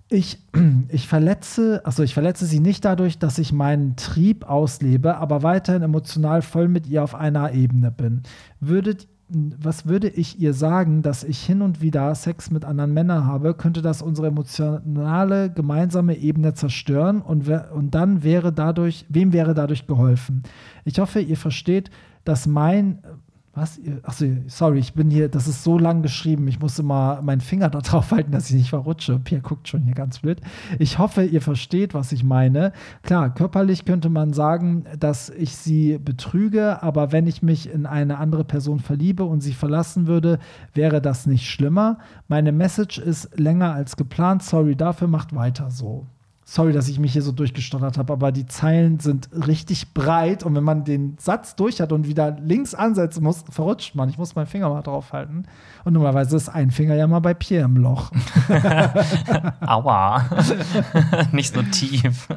Ich, <clears throat> ich verletze, also ich verletze sie nicht dadurch, dass ich meinen Trieb auslebe, aber weiterhin emotional voll mit ihr auf einer Ebene bin. Würdet was würde ich ihr sagen, dass ich hin und wieder Sex mit anderen Männern habe, könnte das unsere emotionale gemeinsame Ebene zerstören und, und dann wäre dadurch, wem wäre dadurch geholfen? Ich hoffe, ihr versteht, dass mein was? Achso, sorry, ich bin hier, das ist so lang geschrieben. Ich musste mal meinen Finger da drauf halten, dass ich nicht verrutsche. Pierre guckt schon hier ganz blöd. Ich hoffe, ihr versteht, was ich meine. Klar, körperlich könnte man sagen, dass ich sie betrüge, aber wenn ich mich in eine andere Person verliebe und sie verlassen würde, wäre das nicht schlimmer. Meine Message ist länger als geplant. Sorry dafür, macht weiter so. Sorry, dass ich mich hier so durchgestottert habe, aber die Zeilen sind richtig breit und wenn man den Satz durch hat und wieder links ansetzen muss, verrutscht man. Ich muss meinen Finger mal draufhalten. Und normalerweise ist ein Finger ja mal bei Pierre im Loch. <laughs> Aua. <laughs> Nicht so tief.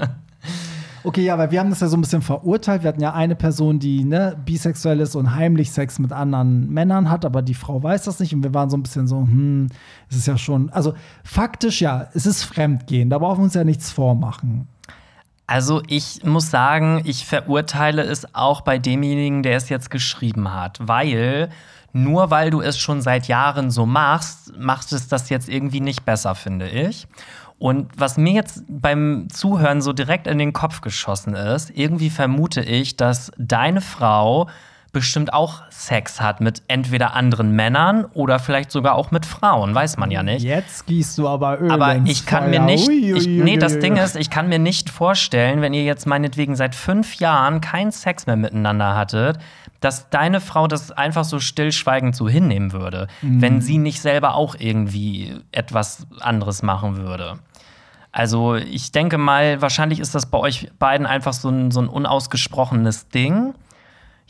Okay, ja, weil wir haben das ja so ein bisschen verurteilt. Wir hatten ja eine Person, die ne, bisexuell ist und heimlich Sex mit anderen Männern hat, aber die Frau weiß das nicht. Und wir waren so ein bisschen so, hm, es ist ja schon, also faktisch ja, es ist Fremdgehen. Da brauchen wir uns ja nichts vormachen. Also ich muss sagen, ich verurteile es auch bei demjenigen, der es jetzt geschrieben hat, weil nur weil du es schon seit Jahren so machst, macht es das jetzt irgendwie nicht besser, finde ich. Und was mir jetzt beim Zuhören so direkt in den Kopf geschossen ist, irgendwie vermute ich, dass deine Frau bestimmt auch Sex hat mit entweder anderen Männern oder vielleicht sogar auch mit Frauen, weiß man ja nicht. Jetzt gießt du aber Öl Aber ich kann mir nicht, ich, nee, das Ding ist, ich kann mir nicht vorstellen, wenn ihr jetzt meinetwegen seit fünf Jahren keinen Sex mehr miteinander hattet, dass deine Frau das einfach so stillschweigend so hinnehmen würde, Mhm. wenn sie nicht selber auch irgendwie etwas anderes machen würde. Also ich denke mal, wahrscheinlich ist das bei euch beiden einfach so ein, so ein unausgesprochenes Ding.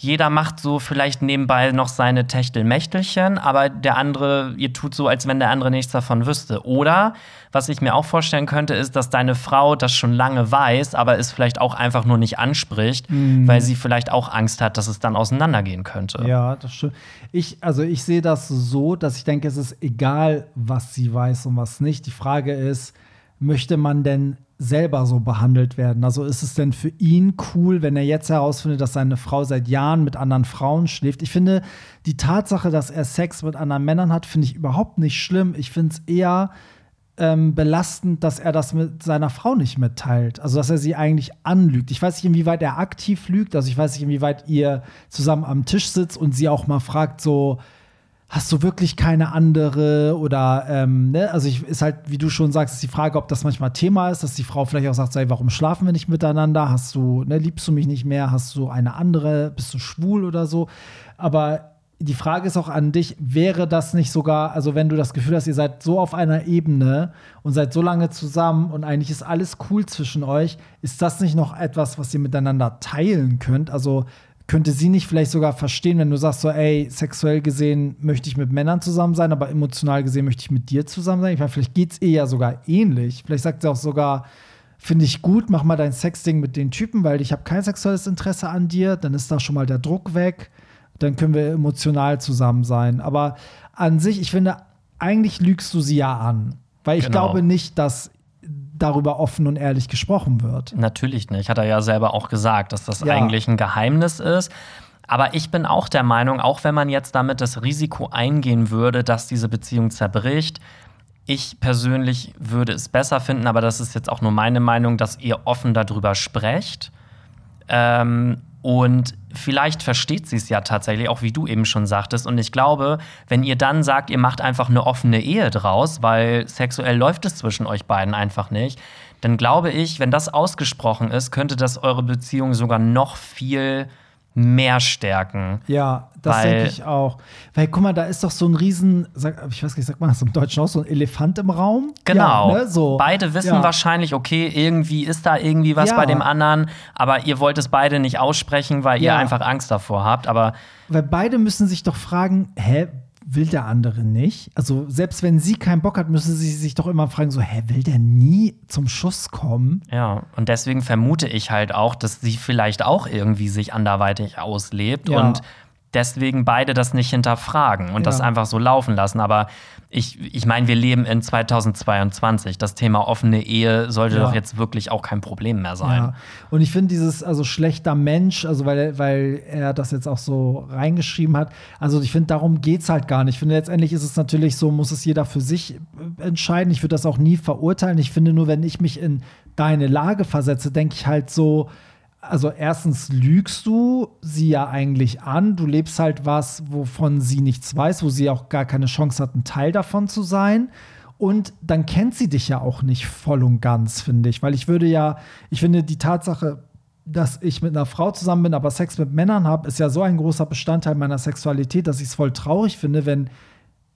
Jeder macht so vielleicht nebenbei noch seine Techtelmächtelchen, aber der andere, ihr tut so, als wenn der andere nichts davon wüsste. Oder, was ich mir auch vorstellen könnte, ist, dass deine Frau das schon lange weiß, aber es vielleicht auch einfach nur nicht anspricht, weil sie vielleicht auch Angst hat, dass es dann auseinandergehen könnte. Ja, das stimmt. Ich, also ich sehe das so, dass ich denke, es ist egal, was sie weiß und was nicht. Die Frage ist, möchte man denn selber so behandelt werden? Also ist es denn für ihn cool, wenn er jetzt herausfindet, dass seine Frau seit Jahren mit anderen Frauen schläft? Ich finde, die Tatsache, dass er Sex mit anderen Männern hat, finde ich überhaupt nicht schlimm. Ich finde es eher ähm, belastend, dass er das mit seiner Frau nicht mitteilt. Also, dass er sie eigentlich anlügt. Ich weiß nicht, inwieweit er aktiv lügt. Also, ich weiß nicht, inwieweit ihr zusammen am Tisch sitzt und sie auch mal fragt, so, hast du wirklich keine andere oder ähm, ne? also ich, ist halt, wie du schon sagst, ist die Frage, ob das manchmal Thema ist, dass die Frau vielleicht auch sagt, so, ey, warum schlafen wir nicht miteinander? Hast du, ne, liebst du mich nicht mehr? Hast du eine andere? Bist du schwul oder so? Aber die Frage ist auch an dich, wäre das nicht sogar, also wenn du das Gefühl hast, ihr seid so auf einer Ebene und seid so lange zusammen und eigentlich ist alles cool zwischen euch, ist das nicht noch etwas, was ihr miteinander teilen könnt? Also könnte sie nicht vielleicht sogar verstehen, wenn du sagst so, ey, sexuell gesehen möchte ich mit Männern zusammen sein, aber emotional gesehen möchte ich mit dir zusammen sein? Ich meine, vielleicht geht es ihr ja sogar ähnlich. Vielleicht sagt sie auch sogar, finde ich gut, mach mal dein Sexding mit den Typen, weil ich habe kein sexuelles Interesse an dir, dann ist da schon mal der Druck weg, dann können wir emotional zusammen sein. Aber an sich, ich finde, eigentlich lügst du sie ja an, weil ich Genau. glaube nicht, dass darüber offen und ehrlich gesprochen wird. Natürlich nicht. Hat er ja selber auch gesagt, dass das Ja. eigentlich ein Geheimnis ist. Aber ich bin auch der Meinung, auch wenn man jetzt damit das Risiko eingehen würde, dass diese Beziehung zerbricht, ich persönlich würde es besser finden, aber das ist jetzt auch nur meine Meinung, dass ihr offen darüber sprecht. Ähm, und vielleicht versteht sie es ja tatsächlich, auch wie du eben schon sagtest. Und ich glaube, wenn ihr dann sagt, ihr macht einfach eine offene Ehe draus, weil sexuell läuft es zwischen euch beiden einfach nicht, dann glaube ich, wenn das ausgesprochen ist, könnte das eure Beziehung sogar noch viel mehr stärken. Ja, das denke ich auch. Weil, guck mal, da ist doch so ein riesen, sag, ich weiß nicht, sagt man das im Deutschen auch, so ein Elefant im Raum? Genau. Ja, ne, so. Beide wissen Ja. wahrscheinlich, okay, irgendwie ist da irgendwie was Ja. bei dem anderen, aber ihr wollt es beide nicht aussprechen, weil ihr einfach Angst davor habt. Aber Weil beide müssen sich doch fragen, hä, will der andere nicht? Also, selbst wenn sie keinen Bock hat, müssen sie sich doch immer fragen, so, hä, will der nie zum Schuss kommen? Ja, und deswegen vermute ich halt auch, dass sie vielleicht auch irgendwie sich anderweitig auslebt Ja. und deswegen beide das nicht hinterfragen und das Ja. einfach so laufen lassen. Aber ich, ich meine, wir leben in 2022. Das Thema offene Ehe sollte Ja. doch jetzt wirklich auch kein Problem mehr sein. Ja. Und ich finde dieses, also schlechter Mensch, also weil, weil er das jetzt auch so reingeschrieben hat, also ich finde, darum geht es halt gar nicht. Ich finde, letztendlich ist es natürlich so, muss es jeder für sich äh, entscheiden. Ich würde das auch nie verurteilen. Ich finde nur, wenn ich mich in deine Lage versetze, denke ich halt so, also erstens lügst du sie ja eigentlich an. Du lebst halt was, wovon sie nichts weiß, wo sie auch gar keine Chance hat, ein Teil davon zu sein. Und dann kennt sie dich ja auch nicht voll und ganz, finde ich. Weil ich würde ja, ich finde die Tatsache, dass ich mit einer Frau zusammen bin, aber Sex mit Männern habe, ist ja so ein großer Bestandteil meiner Sexualität, dass ich es voll traurig finde, wenn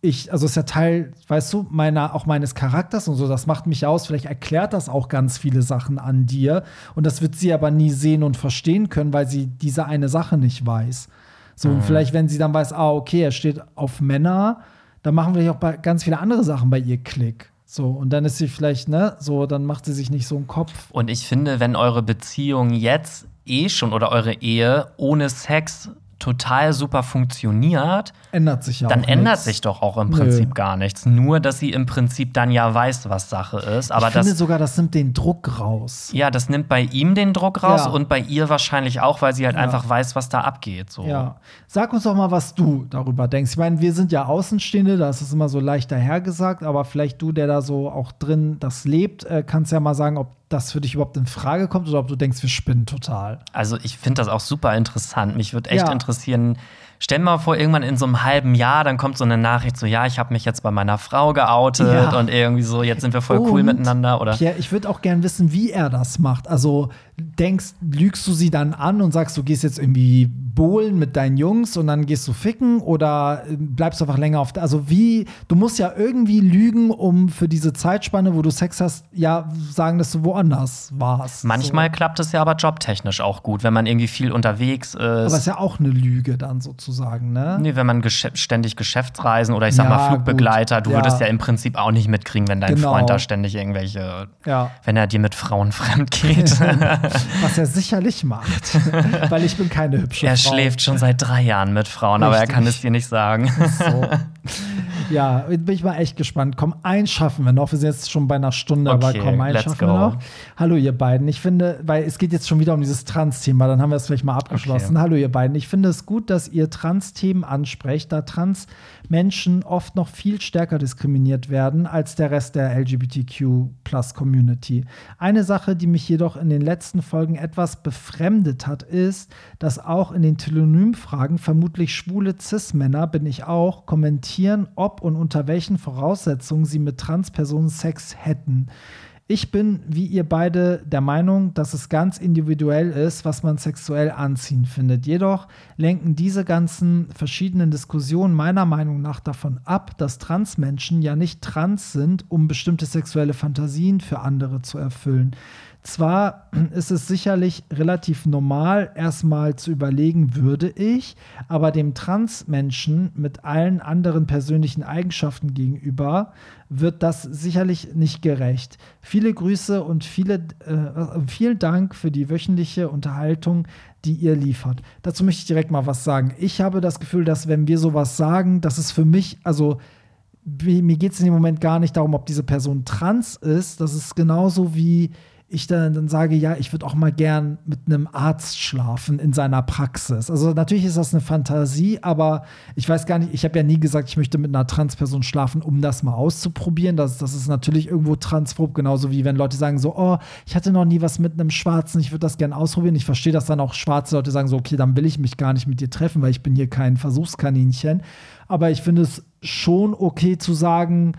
ich, also ist ja Teil, weißt du, meiner, auch meines Charakters und so, das macht mich aus. Vielleicht erklärt das auch ganz viele Sachen an dir. Und das wird sie aber nie sehen und verstehen können, weil sie diese eine Sache nicht weiß. So, und vielleicht, wenn sie dann weiß, ah, okay, er steht auf Männer, dann machen wir auch ganz viele andere Sachen bei ihr Klick. So, und dann ist sie vielleicht, ne, so, dann macht sie sich nicht so einen Kopf. Und ich finde, wenn eure Beziehung jetzt eh schon oder eure Ehe ohne Sex total super funktioniert, Ändert sich ja dann ändert nichts. sich doch auch im Nö. Prinzip gar nichts. Nur, dass sie im Prinzip dann ja weiß, was Sache ist. Aber ich finde das, sogar, das nimmt den Druck raus. ja, das nimmt bei ihm den Druck raus Ja. und bei ihr wahrscheinlich auch, weil sie halt Ja. einfach weiß, was da abgeht. So. Ja. Sag uns doch mal, was du darüber denkst. Ich meine, wir sind ja Außenstehende, da ist es immer so leicht dahergesagt, aber vielleicht du, der da so auch drin das lebt, äh, kannst ja mal sagen, ob das für dich überhaupt in Frage kommt oder ob du denkst, wir spinnen total. Also ich finde das auch super interessant. Mich würde echt ja. interessieren, Stell dir mal vor, irgendwann in so einem halben Jahr, dann kommt so eine Nachricht so, ja, ich habe mich jetzt bei meiner Frau geoutet ja. und irgendwie so, jetzt sind wir voll und, cool miteinander, oder? Ja, ich würde auch gern wissen, wie er das macht. Also denkst, lügst du sie dann an und sagst, du gehst jetzt irgendwie bohlen mit deinen Jungs und dann gehst du ficken oder äh, bleibst du einfach länger auf der, also wie, du musst ja irgendwie lügen, um für diese Zeitspanne, wo du Sex hast, ja, sagen, dass du woanders warst. Manchmal so. klappt es ja aber jobtechnisch auch gut, wenn man irgendwie viel unterwegs ist. Aber es ist ja auch eine Lüge dann sozusagen, ne? Nee, wenn man gesch ständig Geschäftsreisen oder ich sag ja, mal Flugbegleiter, gut. du ja. würdest ja im Prinzip auch nicht mitkriegen, wenn dein genau. Freund da ständig irgendwelche, ja. wenn er dir mit Frauen <laughs> fremd geht. <laughs> Was er sicherlich macht, <laughs> weil ich bin keine hübsche er Frau. Er schläft schon seit drei Jahren mit Frauen, Richtig. aber er kann es dir nicht sagen. So. <laughs> Ja, bin ich mal echt gespannt. Komm, eins schaffen wir noch. Wir sind jetzt schon bei einer Stunde, okay, aber komm, eins schaffen go. wir noch. Hallo, ihr beiden. Ich finde, weil es geht jetzt schon wieder um dieses Trans-Thema, dann haben wir es vielleicht mal abgeschlossen. Okay. Hallo, ihr beiden. Ich finde es gut, dass ihr Trans-Themen ansprecht, da Trans-Menschen oft noch viel stärker diskriminiert werden als der Rest der LGBTQ-Plus-Community. Eine Sache, die mich jedoch in den letzten Folgen etwas befremdet hat, ist, dass auch in den Telonymfragen vermutlich schwule Cis-Männer, bin ich auch, kommentieren, ob und unter welchen Voraussetzungen sie mit Transpersonen Sex hätten. Ich bin, wie ihr beide, der Meinung, dass es ganz individuell ist, was man sexuell anziehen findet. Jedoch lenken diese ganzen verschiedenen Diskussionen meiner Meinung nach davon ab, dass Transmenschen ja nicht trans sind, um bestimmte sexuelle Fantasien für andere zu erfüllen. Zwar ist es sicherlich relativ normal, erstmal zu überlegen, würde ich, aber dem Transmenschen mit allen anderen persönlichen Eigenschaften gegenüber wird das sicherlich nicht gerecht. Viele Grüße und viele, äh, vielen Dank für die wöchentliche Unterhaltung, die ihr liefert. Dazu möchte ich direkt mal was sagen. Ich habe das Gefühl, dass wenn wir sowas sagen, dass es für mich, also mir geht es in dem Moment gar nicht darum, ob diese Person trans ist. Das ist genauso wie ich dann, dann sage, ja, ich würde auch mal gern mit einem Arzt schlafen in seiner Praxis. Also natürlich ist das eine Fantasie, aber ich weiß gar nicht, ich habe ja nie gesagt, ich möchte mit einer Transperson schlafen, um das mal auszuprobieren. Das, das ist natürlich irgendwo transphob, genauso wie wenn Leute sagen so, oh, ich hatte noch nie was mit einem Schwarzen, ich würde das gern ausprobieren. Ich verstehe, dass dann auch schwarze Leute sagen so, okay, dann will ich mich gar nicht mit dir treffen, weil ich bin hier kein Versuchskaninchen. Aber ich finde es schon okay zu sagen,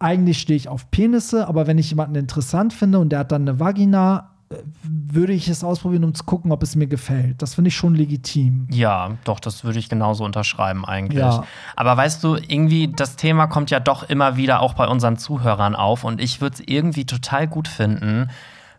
eigentlich stehe ich auf Penisse, aber wenn ich jemanden interessant finde und der hat dann eine Vagina, äh, würde ich es ausprobieren, um zu gucken, ob es mir gefällt. Das finde ich schon legitim. Ja, doch, das würde ich genauso unterschreiben eigentlich. Ja. Aber weißt du, irgendwie, das Thema kommt ja doch immer wieder auch bei unseren Zuhörern auf und ich würde es irgendwie total gut finden,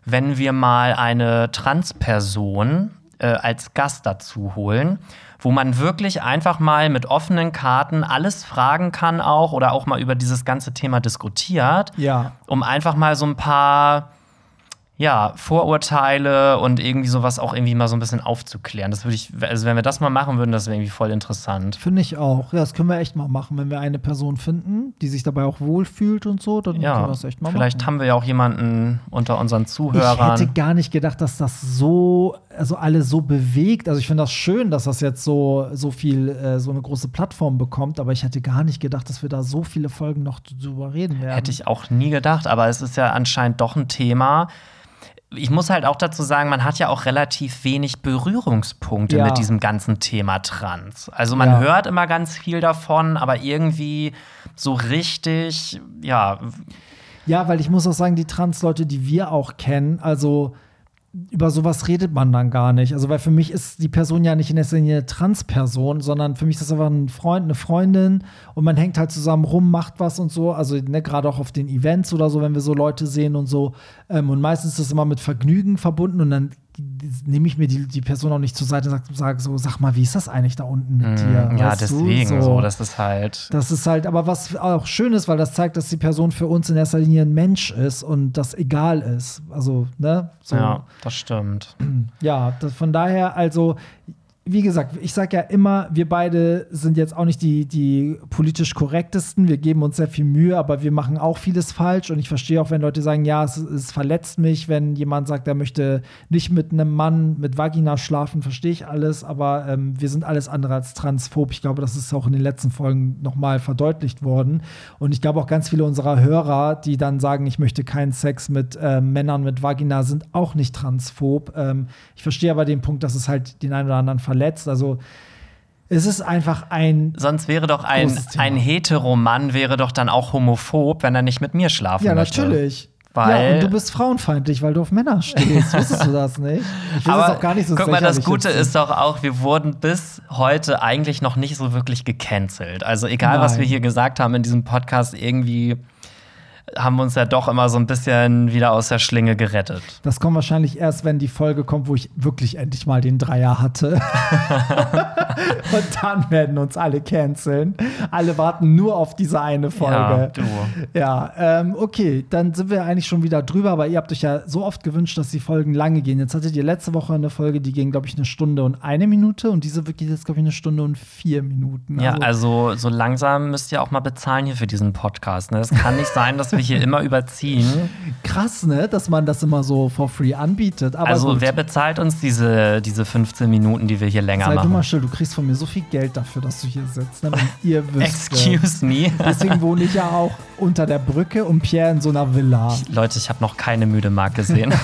wenn wir mal eine Transperson äh, als Gast dazu holen wo man wirklich einfach mal mit offenen Karten alles fragen kann auch oder auch mal über dieses ganze Thema diskutiert, ja. um einfach mal so ein paar ja, Vorurteile und irgendwie sowas auch irgendwie mal so ein bisschen aufzuklären. Das würde ich, also wenn wir das mal machen würden, das wäre irgendwie voll interessant. Finde ich auch. Ja, das können wir echt mal machen. Wenn wir eine Person finden, die sich dabei auch wohlfühlt und so, dann ja, können wir das echt mal vielleicht machen. Vielleicht haben wir ja auch jemanden unter unseren Zuhörern. Ich hätte gar nicht gedacht, dass das so, also alle so bewegt. Also ich finde das schön, dass das jetzt so, so viel, äh, so eine große Plattform bekommt, aber ich hätte gar nicht gedacht, dass wir da so viele Folgen noch drüber reden werden. Hätte ich auch nie gedacht, aber es ist ja anscheinend doch ein Thema ich muss halt auch dazu sagen, man hat ja auch relativ wenig Berührungspunkte ja. mit diesem ganzen Thema Trans. Also man ja. hört immer ganz viel davon, aber irgendwie so richtig, ja. Ja, weil ich muss auch sagen, die Trans-Leute, die wir auch kennen, also über sowas redet man dann gar nicht. Also, weil für mich ist die Person ja nicht in erster Linie eine Transperson, sondern für mich ist das einfach ein Freund, eine Freundin und man hängt halt zusammen rum, macht was und so. Also, ne, gerade auch auf den Events oder so, wenn wir so Leute sehen und so. Ähm, und meistens ist das immer mit Vergnügen verbunden und dann nehme ich mir die, die Person auch nicht zur Seite und sage sag so, sag mal, wie ist das eigentlich da unten mit mm, dir? Ja, deswegen so, so, das ist halt. Das ist halt, aber was auch schön ist, weil das zeigt, dass die Person für uns in erster Linie ein Mensch ist und das egal ist. Also, ne? So. Ja, das stimmt. Ja, das, von daher, also wie gesagt, ich sage ja immer, wir beide sind jetzt auch nicht die, die politisch korrektesten. Wir geben uns sehr viel Mühe, aber wir machen auch vieles falsch. Und ich verstehe auch, wenn Leute sagen, ja, es, es verletzt mich, wenn jemand sagt, er möchte nicht mit einem Mann mit Vagina schlafen, verstehe ich alles. Aber ähm, wir sind alles andere als transphob. Ich glaube, das ist auch in den letzten Folgen nochmal verdeutlicht worden. Und ich glaube auch ganz viele unserer Hörer, die dann sagen, ich möchte keinen Sex mit äh, Männern mit Vagina, sind auch nicht transphob. Ähm, ich verstehe aber den Punkt, dass es halt den einen oder anderen verletzt. Also es ist einfach ein. Sonst wäre doch ein, ein Heteromann wäre doch dann auch homophob, wenn er nicht mit mir schlafen ja, möchte. Ja, natürlich. Weil ja, und du bist frauenfeindlich, weil du auf Männer stehst. <laughs> Wusstest du das nicht? Ich will Aber auch gar nicht so Guck mal, das Gute ist doch auch, wir wurden bis heute eigentlich noch nicht so wirklich gecancelt. Also egal, Nein. was wir hier gesagt haben in diesem Podcast, irgendwie haben wir uns ja doch immer so ein bisschen wieder aus der Schlinge gerettet. Das kommt wahrscheinlich erst, wenn die Folge kommt, wo ich wirklich endlich mal den Dreier hatte. <laughs> Und dann werden uns alle canceln. Alle warten nur auf diese eine Folge. Ja, du. ja ähm, okay, dann sind wir eigentlich schon wieder drüber, aber ihr habt euch ja so oft gewünscht, dass die Folgen lange gehen. Jetzt hattet ihr letzte Woche eine Folge, die ging, glaube ich, eine Stunde und eine Minute und diese geht jetzt, glaube ich, eine Stunde und vier Minuten. Ja, also, also so langsam müsst ihr auch mal bezahlen hier für diesen Podcast. Ne? Es kann nicht sein, dass wir hier immer überziehen. Krass, ne? Dass man das immer so for free anbietet. Aber also, gut. wer bezahlt uns diese, diese 15 Minuten, die wir hier länger Sei machen? Du mal still, du kriegst von mir so viel Geld dafür, dass du hier sitzt. Ne? Ihr <laughs> wisst. Excuse me. Deswegen wohne ich ja auch unter der Brücke und Pierre in so einer Villa. Ich, Leute, ich habe noch keine müde Mark gesehen. <laughs>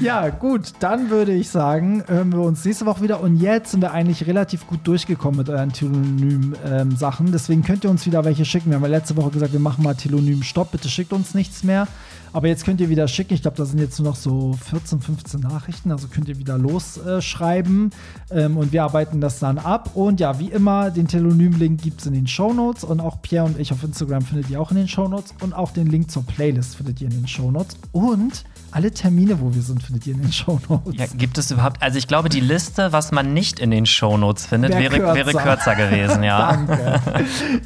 ja, gut, dann würde ich sagen, hören wir uns nächste Woche wieder. Und jetzt sind wir eigentlich relativ gut durchgekommen mit euren Telonym-Sachen. Ähm, Deswegen könnt ihr uns wieder welche schicken. Wir haben ja letzte Woche gesagt, wir machen mal Telonym-Stopp. Bitte schickt uns nichts mehr. Aber jetzt könnt ihr wieder schicken. Ich glaube, da sind jetzt nur noch so 14, 15 Nachrichten. Also könnt ihr wieder losschreiben. Äh, ähm, und wir arbeiten das dann ab. Und ja, wie immer, den Telonym-Link gibt es in den Show Notes. Und auch Pierre und ich auf Instagram findet ihr auch in den Show Notes. Und auch den Link zur Playlist findet ihr in den Show Notes. Und alle Termine, wo wir sind, findet ihr in den Shownotes. Ja, gibt es überhaupt, also ich glaube, die Liste, was man nicht in den Shownotes findet, wäre kürzer. wäre kürzer gewesen, ja. <laughs> Danke.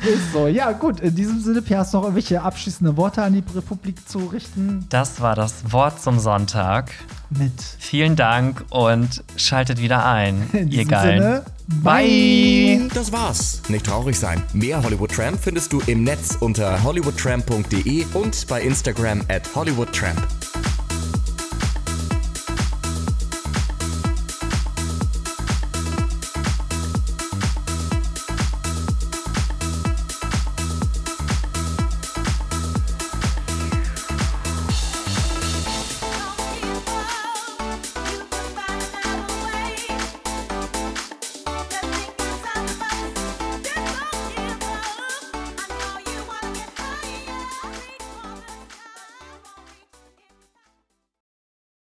Ist so. Ja, gut, in diesem Sinne, Pierre, hast du noch irgendwelche abschließende Worte an die Republik zu richten? Das war das Wort zum Sonntag. Mit. Vielen Dank und schaltet wieder ein, in ihr Geilen. Sinne, bye. Das war's. Nicht traurig sein. Mehr Hollywood Tramp findest du im Netz unter hollywoodtramp.de und bei Instagram at hollywoodtramp.